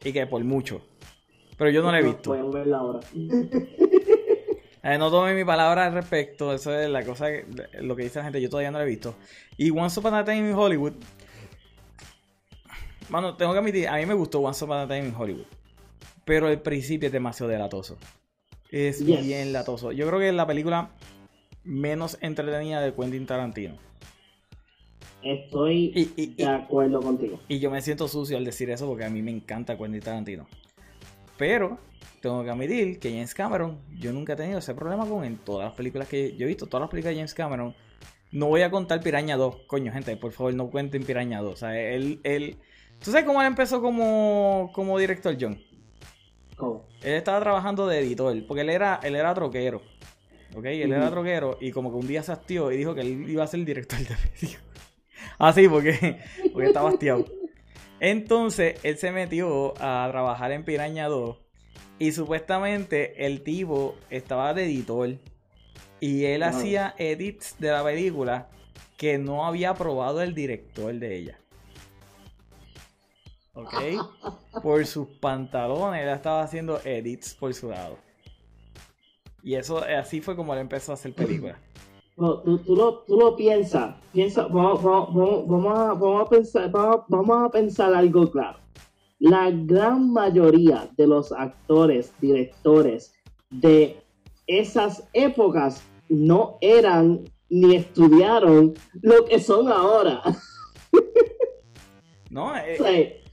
Y que por mucho. Pero yo no la he visto. Pueden verla ahora. [LAUGHS] Eh, no tome mi palabra al respecto. Eso es la cosa, lo que dice la gente. Yo todavía no la he visto. Y Once Upon a Time in Hollywood. Bueno, tengo que admitir, a mí me gustó Once Upon a Time in Hollywood. Pero el principio es demasiado delatoso. Es bien latoso. Yo creo que es la película menos entretenida de Quentin Tarantino. Estoy de acuerdo contigo. Y yo me siento sucio al decir eso porque a mí me encanta Quentin Tarantino. Pero tengo que admitir que James Cameron, yo nunca he tenido ese problema con en todas las películas que yo he visto, todas las películas de James Cameron. No voy a contar Piraña 2, coño, gente, por favor, no cuenten Piraña 2. O sea, él, él. ¿Tú sabes cómo él empezó como, como director, John? Él estaba trabajando de editor, porque él era, él era troquero. ¿Ok? Él era troquero y como que un día se hastió y dijo que él iba a ser el director de [LAUGHS] vídeo. ah, sí, porque, porque estaba hastiado. Entonces, él se metió a trabajar en Piraña 2 y supuestamente el tipo estaba de editor y él hacía edits de la película que no había aprobado el director de ella. ¿ok? [LAUGHS] Por sus pantalones, él estaba haciendo edits por su lado. Y eso, así fue como él empezó a hacer películas. Tú, tú, lo, tú, lo, piensas, piensa, vamos, vamos, vamos, a, vamos, a pensar, vamos, a pensar algo claro. La gran mayoría de los actores, directores de esas épocas no eran ni estudiaron lo que son ahora. [LAUGHS] No, eh, Sí.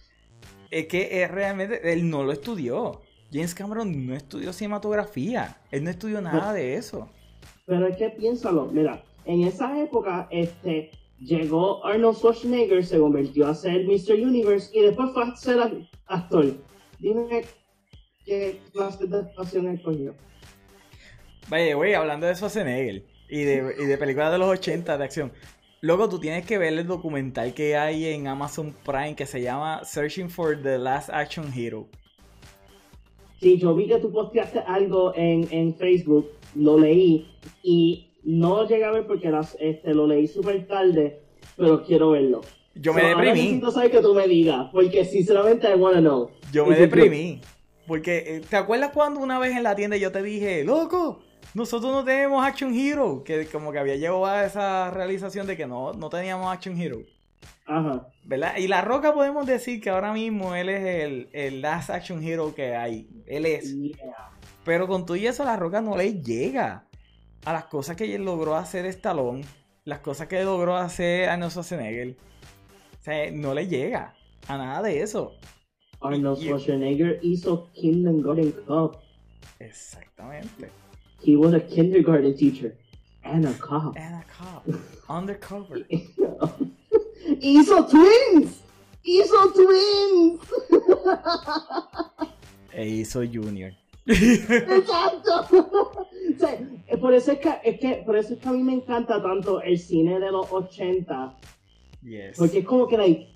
es que es realmente, él no lo estudió. James Cameron no estudió cinematografía. Él no estudió nada de eso. Pero es que piénsalo, mira, en esa época, este, llegó Arnold Schwarzenegger, se convirtió a ser Mr. Universe y después fue a ser ac- actor. Dime qué clase de actuación él cogió. Vaya, güey, hablando de Schwarzenegger y de, y de películas de los 80 de acción. Luego tú tienes que ver el documental que hay en Amazon Prime que se llama Searching for the Last Action Hero. Sí, yo vi que tú posteaste algo en, en Facebook, lo leí y no lo llegué a ver porque las- este, lo leí súper tarde, pero quiero verlo. Yo me So, deprimí. necesito saber que tú me digas, porque sinceramente I wanna know. Yo me deprimí. Porque, eh, ¿te acuerdas cuando una vez en la tienda yo te dije, loco, nosotros no tenemos Action Hero? Que como que había llegado a esa realización de que no, no teníamos Action Hero. Ajá. ¿Verdad? Y La Roca podemos decir que ahora mismo él es el, el last action hero que hay. Él es. Yeah. Pero con todo y eso, La Roca no le llega a las cosas que él logró hacer Stallone, las cosas que logró hacer Arnold Schwarzenegger. O sea, no le llega a nada de eso. Arnold Y- y- Schwarzenegger hizo Kindergarten Cup. Exactamente. He was a kindergarten teacher and a cop. And a cop. Undercover. [LAUGHS] hizo twins. Hizo twins. [LAUGHS] E hizo Junior. Exacto. [LAUGHS] O sea, eh, por eso es que, es que por eso es que a mí me encanta tanto el cine de los 80 Yes. Porque es como que like,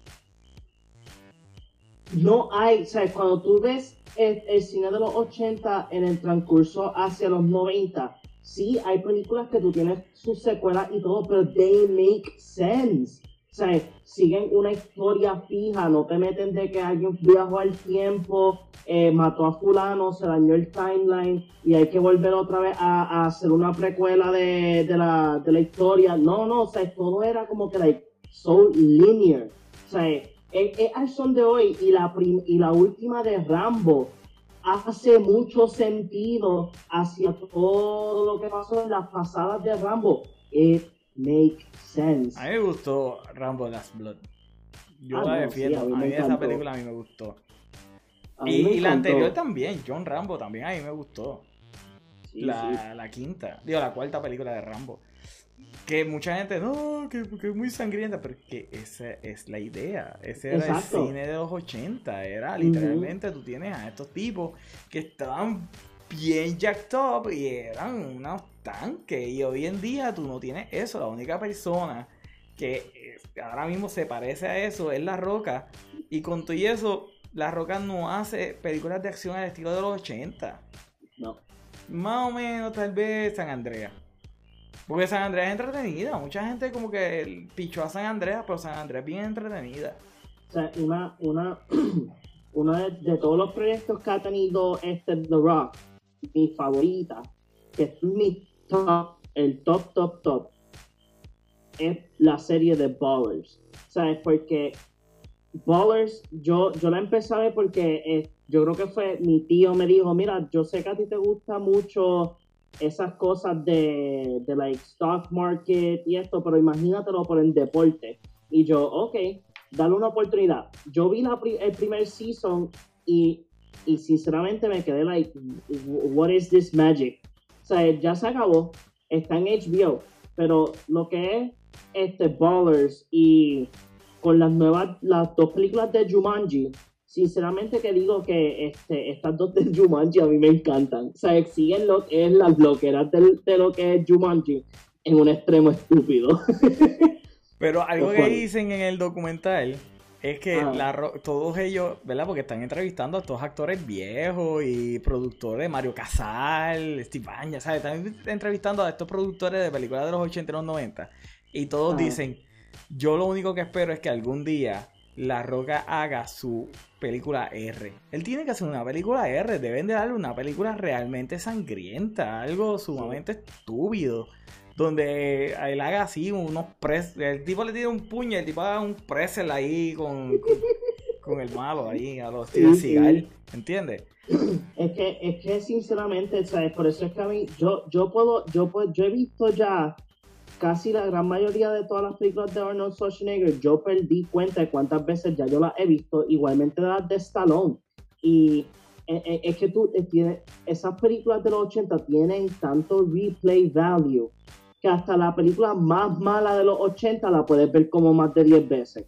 no hay, o sea, cuando tú ves el, el cine de los 80 en el transcurso hacia los 90, sí hay películas que tú tienes sus secuelas y todo, pero they make sense. O sea, siguen una historia fija, no te meten de que alguien viajó al tiempo, eh, mató a fulano, se dañó el timeline y hay que volver otra vez a, hacer una precuela de, de la, de la historia. No, no, o sea, todo era como que like, so linear. O sea, es, al son de hoy y la, prim- y la última de Rambo hace mucho sentido hacia todo lo que pasó en las pasadas de Rambo. It makes sense. A mí me gustó Rambo Last Blood. Yo Ah, la defiendo. sí, a mí a me mí esa película a mí me gustó. A mí Y, me y la anterior también, John Rambo también a mí me gustó. Sí, la, sí. la quinta, digo, la cuarta película de Rambo. Que mucha gente, no, que, que es muy sangrienta, pero es que esa es la idea. Ese era Exacto. el cine de los 80. Era literalmente, tú tienes a estos tipos que estaban bien jacked up y eran unos tanques. Y hoy en día tú no tienes eso. La única persona que eh, ahora mismo se parece a eso es La Roca. Y con todo y eso, La Roca no hace películas de acción al estilo de los 80. No. Más o menos, tal vez San Andreas. Porque San Andreas es entretenida. Mucha gente como que pichó a San Andreas, pero San Andreas es bien entretenida. O sea, una, una, [CLEARS THROAT] una de, de todos los proyectos que ha tenido este The Rock, mi favorita, que es mi top, el top, top, top, es la serie de Ballers. ¿Sabes? Porque Ballers, yo, yo la empecé a ver porque eh, yo creo que fue mi tío me dijo, mira, yo sé que a ti te gusta mucho esas cosas de, de like stock market y esto, pero imagínatelo por el deporte. Y yo, ok, dale una oportunidad. Yo vi la el primer season y, y sinceramente me quedé like, what is this magic? O sea, ya se acabó, está en HBO, pero lo que es este Ballers y con las nuevas, las dos películas de Jumanji, sinceramente que digo que este, estas dos de [LAUGHS] Jumanji a mí me encantan. O sea, siguen lo que es las loqueras del- de lo que es Jumanji en un extremo estúpido. [LAUGHS] Pero algo que dicen en el documental es que Ah. la todos ellos, ¿verdad? Porque están entrevistando a estos actores viejos y productores, Mario Casal, Steve Baña, ¿sabes? Están entrevistando a estos productores de películas de los 80 y los 90. Y todos Ah. dicen, yo lo único que espero es que algún día La Roca haga su película R. Él tiene que hacer una película R, deben de darle una película realmente sangrienta, algo sumamente estúpido. Donde él haga así unos pres... El tipo le tira un puño, el tipo haga un presel ahí con, con, con el malo ahí, a los Steven. Seagal, ¿entiendes? Es que, es que sinceramente, ¿sabes? Por eso es que a mí, yo, yo puedo, yo puedo, yo he visto ya casi la gran mayoría de todas las películas de Arnold Schwarzenegger, yo perdí cuenta de cuántas veces ya yo las he visto, igualmente las de Stallone. Y eh, eh, es que tú eh, tienes, esas películas de los 80 tienen tanto replay value que hasta la película más mala de los 80 la puedes ver como más de 10 veces.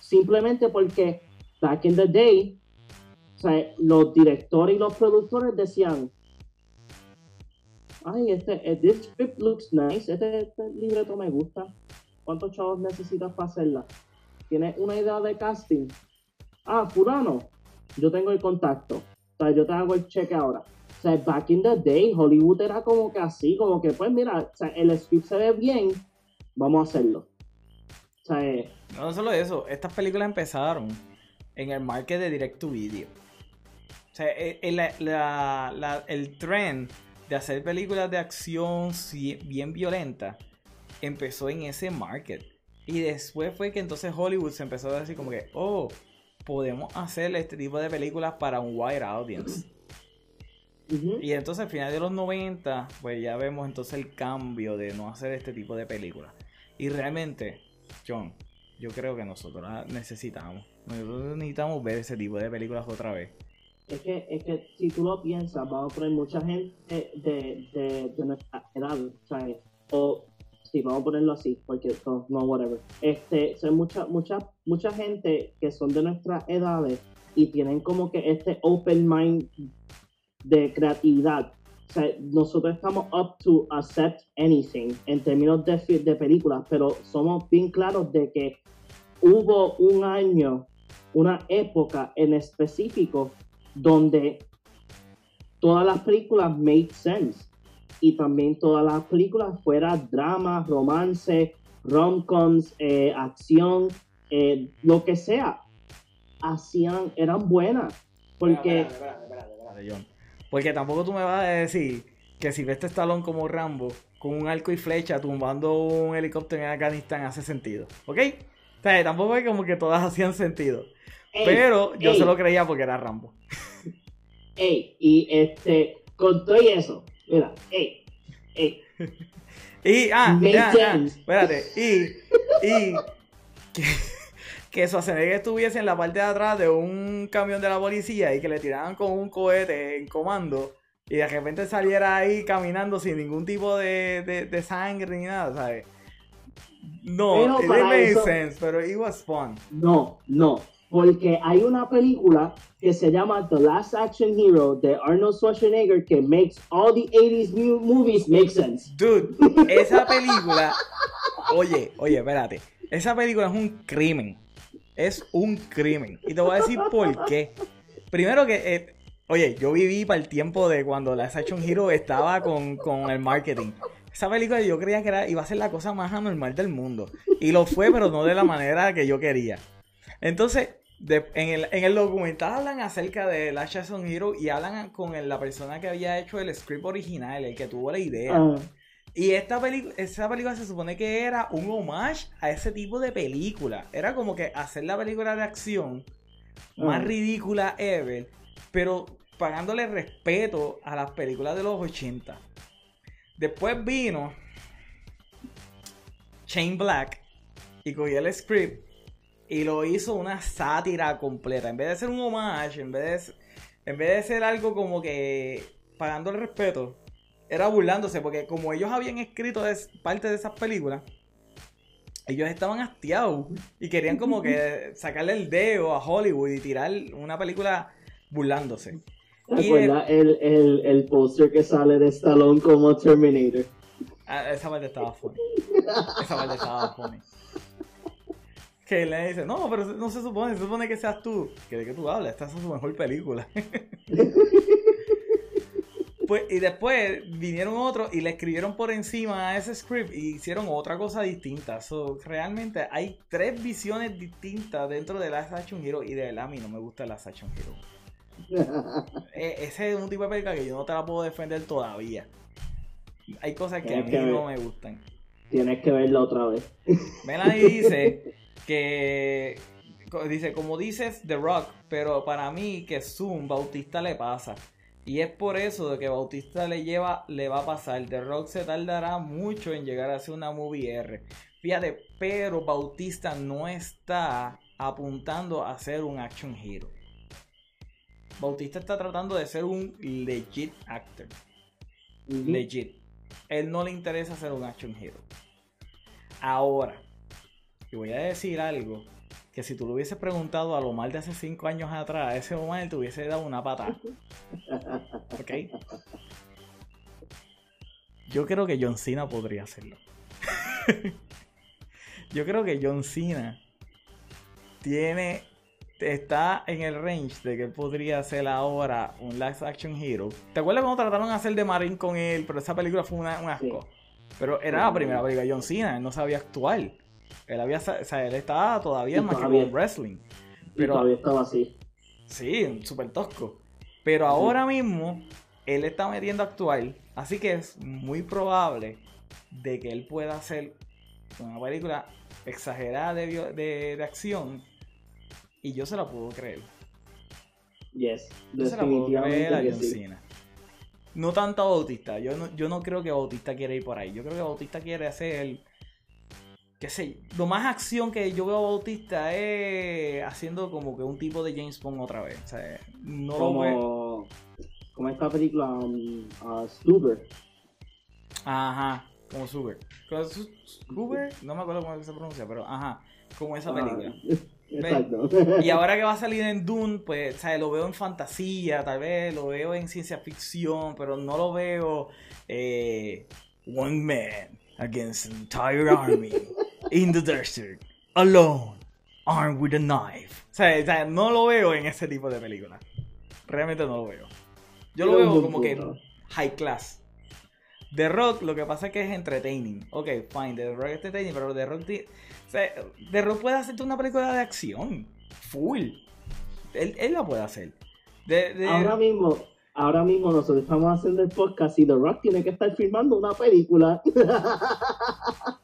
Simplemente porque back in the day, los directores y los productores decían, ay, este, this script looks nice, este, este, libreto me gusta. ¿Cuántos chavos necesitas para hacerla? ¿Tienes una idea de casting? Ah, fulano, yo tengo el contacto. O sea, yo te hago el cheque ahora. O sea, back in the day, Hollywood era como que así, como que, pues mira, el script se ve bien, vamos a hacerlo. O sea, eh, no solo eso, estas películas empezaron en el market de direct to video. O sea, el, eh, eh, el trend de hacer películas de acción bien violentas empezó en ese market. Y después fue que entonces Hollywood se empezó a decir como que, oh, podemos hacer este tipo de películas para un wide audience. Y entonces al final de los 90, pues ya vemos entonces el cambio de no hacer este tipo de películas. Y realmente, John, yo creo que nosotros necesitamos. Nosotros necesitamos ver ese tipo de películas otra vez. Es que, es que si tú lo piensas, vamos a poner mucha gente de, de, de nuestra edad, ¿sabes? O sí, vamos a ponerlo así, porque no, whatever. Este, son mucha, mucha, mucha gente que son de nuestras edades y tienen como que este open mind de creatividad. O sea, nosotros estamos up to accept anything en términos de, de películas, pero somos bien claros de que hubo un año, una época en específico donde todas las películas made sense y también todas las películas fuera drama, romance, rom-coms, eh, acción, eh, lo que sea, hacían, eran buenas. Porque... porque tampoco tú me vas a decir que si ves este Stallone como Rambo, con un arco y flecha tumbando un helicóptero en Afganistán hace sentido, ¿ok? O sea, tampoco es como que todas hacían sentido. pero yo se lo creía porque era Rambo. [LAUGHS] Ey, y este, con todo eso, mira, ey, ey. [LAUGHS] Y, ah, ya, ya, espérate, y, y, [LAUGHS] que, que Schwarzenegger estuviese en la parte de atrás de un camión de la policía y que le tiraran con un cohete en comando y de repente saliera ahí caminando sin ningún tipo de, de, de sangre ni nada, ¿sabes? No, it made sense, pero it was fun. No, no, porque hay una película que se llama The Last Action Hero de Arnold Schwarzenegger que makes all the 80s movies make sense. Dude, [LAUGHS] esa película, oye, oye, espérate, esa película es un crimen, es un crimen. Y te voy a decir por qué. Primero que, eh, oye, yo viví para el tiempo de cuando Last Action Hero estaba con, con el marketing. Esa película yo creía que era, iba a ser la cosa más anormal del mundo. Y lo fue, pero no de la manera que yo quería. Entonces, en, el, en, el, documental hablan acerca de la Jason Hero y hablan con la persona que había hecho el script original, el que tuvo la idea. Ah. Y esta película, esa película se supone que era un homage a ese tipo de película. Era como que hacer la película de acción más ah. ridícula ever, pero pagándole respeto a las películas de los 80. Después vino Shane Black y cogió el script y lo hizo una sátira completa. En vez de ser un homage, en vez de, en vez de ser algo como que pagando el respeto, era burlándose, porque como ellos habían escrito parte de esas películas, ellos estaban hastiados y querían como que [LAUGHS] sacarle el dedo a Hollywood y tirar una película burlándose. ¿Recuerda el, el, el póster que sale de Stallone como Terminator? Ah, esa parte estaba funny. Esa parte estaba funny que le dice, no, pero no se supone, se supone que seas tú. Que de qué tú hablas, esta es su mejor película. [LAUGHS] pues, y después vinieron otros y le escribieron por encima a ese script y hicieron otra cosa distinta. So, realmente hay tres visiones distintas dentro de la Action Hero y de verdad a mí no me gusta la Action Hero. [LAUGHS] E, ese es un tipo de película que yo no te la puedo defender todavía. Hay cosas que a mí no me gustan. Tienes que verla otra vez. Melanie dice [LAUGHS] que dice, como dices The Rock, pero para mí que Zoom Bautista le pasa. Y es por eso de que Bautista le lleva, le va a pasar. The Rock se tardará mucho en llegar a ser una movie R. Fíjate, pero Bautista no está apuntando a ser un action hero. Bautista está tratando de ser un legit actor. Legit. Él no le interesa ser un action hero. Ahora, y voy a decir algo que si tú lo hubieses preguntado a lo mal de hace 5 años atrás, ese Omar te hubiese dado una pata. [LAUGHS] ¿Ok? Yo creo que John Cena podría hacerlo. [LAUGHS] Yo creo que John Cena tiene está en el range de que él podría ser ahora un live action hero. ¿Te acuerdas cuando trataron de hacer de Marine con él? Pero esa película fue un asco. Pero era la primera película de John Cena, él no sabía actuar. Él había, o sea, él estaba todavía en Wrestling. Pero todavía estaba así. Sí, súper tosco. Pero ahora mismo él está metiendo a actuar, así que es muy probable de que él pueda hacer una película exagerada de, de acción y yo se la puedo creer. Yes, yo se la puedo creer a John Cena. No tanto a Bautista. Yo no, yo no creo que Bautista quiera ir por ahí. Yo creo que Bautista quiere hacer. Qué sé, lo más acción que yo veo a Bautista es haciendo como que un tipo de James Bond otra vez. O sea, no como, lo como esta película um, uh, Stuber. Ajá, como Stuber. Stuber, no me acuerdo cómo se pronuncia, pero ajá, como esa ah, película. [LAUGHS] Exacto. Y ahora que va a salir en Dune, pues, ¿sabes? Lo veo en fantasía, tal vez, lo veo en ciencia ficción, pero no lo veo eh, One Man against an entire army [LAUGHS] in the desert, alone, armed with a knife. O sea, no lo veo en ese tipo de película. Realmente no lo veo. Yo lo veo como que high class. The Rock, lo que pasa es que es entertaining. Ok, fine, The Rock es entertaining, pero The Rock o sea, The Rock puede hacerte una película de acción. Full. Él, él la puede hacer. Ahora mismo, ahora mismo nosotros estamos haciendo el podcast y The Rock tiene que estar filmando una película. [LAUGHS]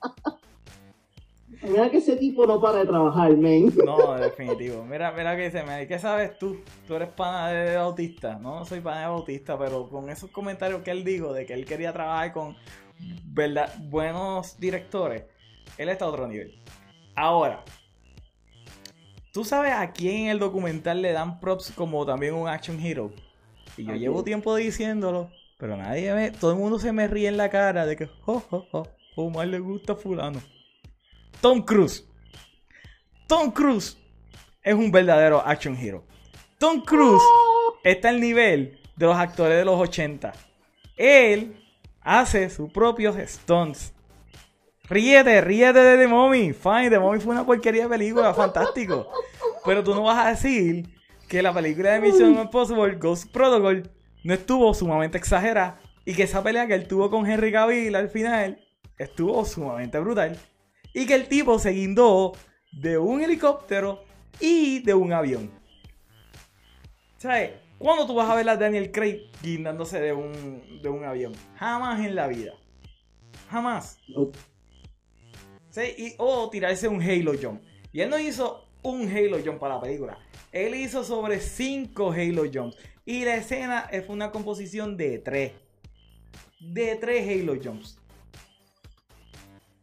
Mira que ese tipo no para de trabajar, men. No, definitivo. Mira, mira que dice, ¿qué sabes tú? Tú eres pana de Bautista. No, no soy pana de Bautista, pero con esos comentarios que él dijo de que él quería trabajar con verdad, buenos directores, él está a otro nivel. Ahora, ¿tú sabes a quién en el documental le dan props como también un action hero? Y yo llevo tiempo diciéndolo, pero nadie ve, todo el mundo se me ríe en la cara de que, oh, oh, oh, Omar le gusta fulano. Tom Cruise. Tom Cruise es un verdadero action hero. Tom Cruise está al nivel de los actores de los 80. Él hace sus propios stunts. Ríete, ríete de The Mommy. Fine, The Mommy fue una porquería de película, fantástico. Pero tú no vas a decir que la película de Mission Impossible, Ghost Protocol, no estuvo sumamente exagerada y que esa pelea que él tuvo con Henry Cavill al final estuvo sumamente brutal. Y que el tipo se guindó de un helicóptero y de un avión. ¿Sabes? ¿Cuándo tú vas a ver a Daniel Craig guindándose de un, de un avión? Jamás en la vida. Jamás. ¿Sí? o tirarse un Halo Jump. Y él no hizo un Halo Jump para la película. Él hizo sobre 5 Halo Jumps. Y la escena fue una composición de 3. De 3 Halo Jumps.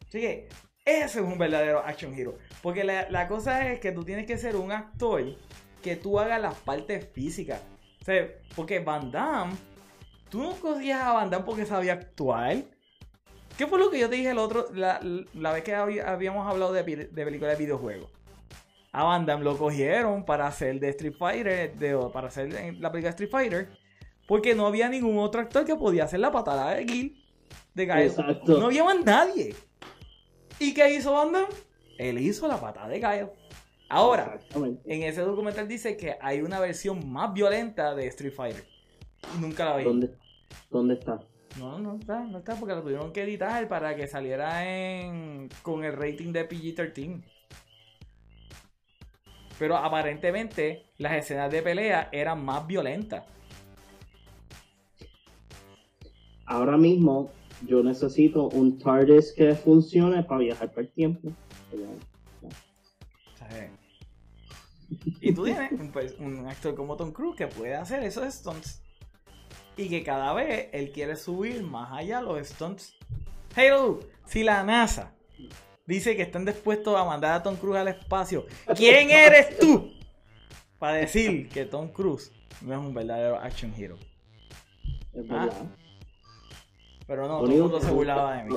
Así que ese es un verdadero action hero. Porque la, cosa es que tú tienes que ser un actor que tú hagas las partes físicas. O sea, porque Van Damme, tú no cogías a Van Damme porque sabía actuar. ¿Qué fue lo que yo te dije el otro, la, vez que habíamos hablado de, de películas de videojuegos? A Van Damme lo cogieron para hacer de Street Fighter, para hacer la película Street Fighter, porque no había ningún otro actor que podía hacer la patada de Gil, de Gaio. No había más nadie. ¿Y qué hizo Van Damme? Él hizo la patada de Gaio. Ahora, en ese documental dice que hay una versión más violenta de Street Fighter. Nunca la vi. ¿Dónde, ¿Dónde está? No, no está, no está porque lo tuvieron que editar para que saliera en con el rating de PG-13. Pero aparentemente las escenas de pelea eran más violentas. Ahora mismo yo necesito un TARDIS que funcione para viajar por el tiempo. Y tú tienes un, pues, un actor como Tom Cruise que puede hacer esos stunts. y que cada vez él quiere subir más allá los stunts. Hey, si la NASA dice que están dispuestos a mandar a Tom Cruise al espacio, ¿quién [LAUGHS] eres tú para decir que Tom Cruise no es un verdadero action hero? Es Ah. Pero no, Lo todo el mundo se burlaba de mí.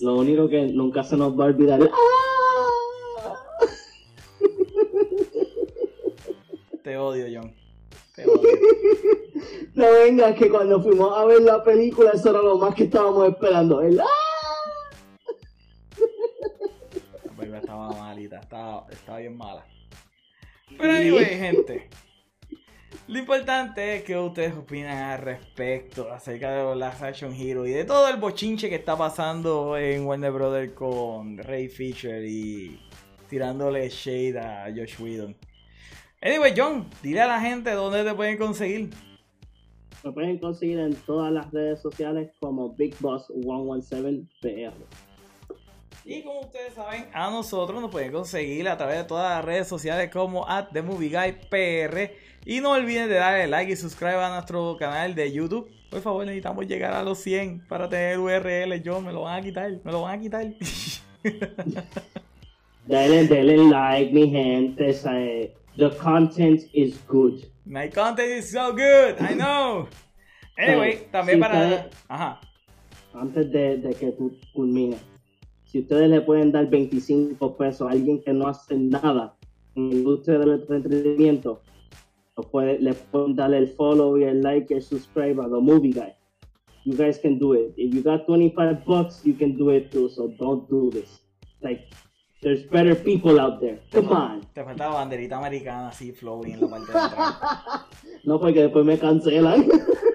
Lo único que nunca se nos va a olvidar es. [LAUGHS] Te odio, John. Te odio. [LAUGHS] No venga, que cuando fuimos a ver la película, eso era lo más que estábamos esperando. El ¡ah! La película estaba malita, estaba, estaba bien mala. [LAUGHS] Pero anyway, gente. Lo importante es que ustedes opinan al respecto acerca de los Last Action Hero y de todo el bochinche que está pasando en Warner Brothers con Ray Fisher y tirándole shade a Josh Whedon. Anyway, John, dile a la gente dónde te pueden conseguir. Me pueden conseguir en todas las redes sociales como Big Boss 117 PR. Y como ustedes saben, a nosotros nos pueden conseguir a través de todas las redes sociales como at The Movie Guy PR. Y no olviden de darle like y suscribir a nuestro canal de YouTube. Por favor, necesitamos llegar a los 100 para tener URL. Yo me lo van a quitar, me lo van a quitar. [LAUGHS] Denle, denle like, mi gente. The content is good. My content is so good, I know. Anyway, Sí, también sí, para. Ajá. Antes de, de que tú culmines, si ustedes le pueden dar 25 pesos a alguien que no hace nada en la industria del entretenimiento, puede, le pueden darle el follow y el like y el subscribe a The Movie Guy. You guys can do it. If you got 25 bucks, you can do it too, so don't do this. Like, there's better people out there. Come on. Te faltaba banderita americana así, flowing en la parte de atrás. [LAUGHS] No, porque después me cancelan. [LAUGHS]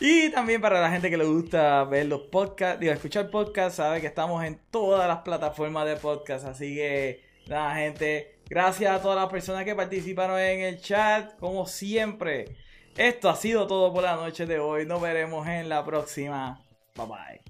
Y también para la gente que le gusta ver los podcasts, digo, escuchar podcasts, sabe que estamos en todas las plataformas de podcast. Así que, nada, gente, gracias a todas las personas que participaron en el chat, como siempre. Esto ha sido todo por la noche de hoy. Nos veremos en la próxima. Bye bye.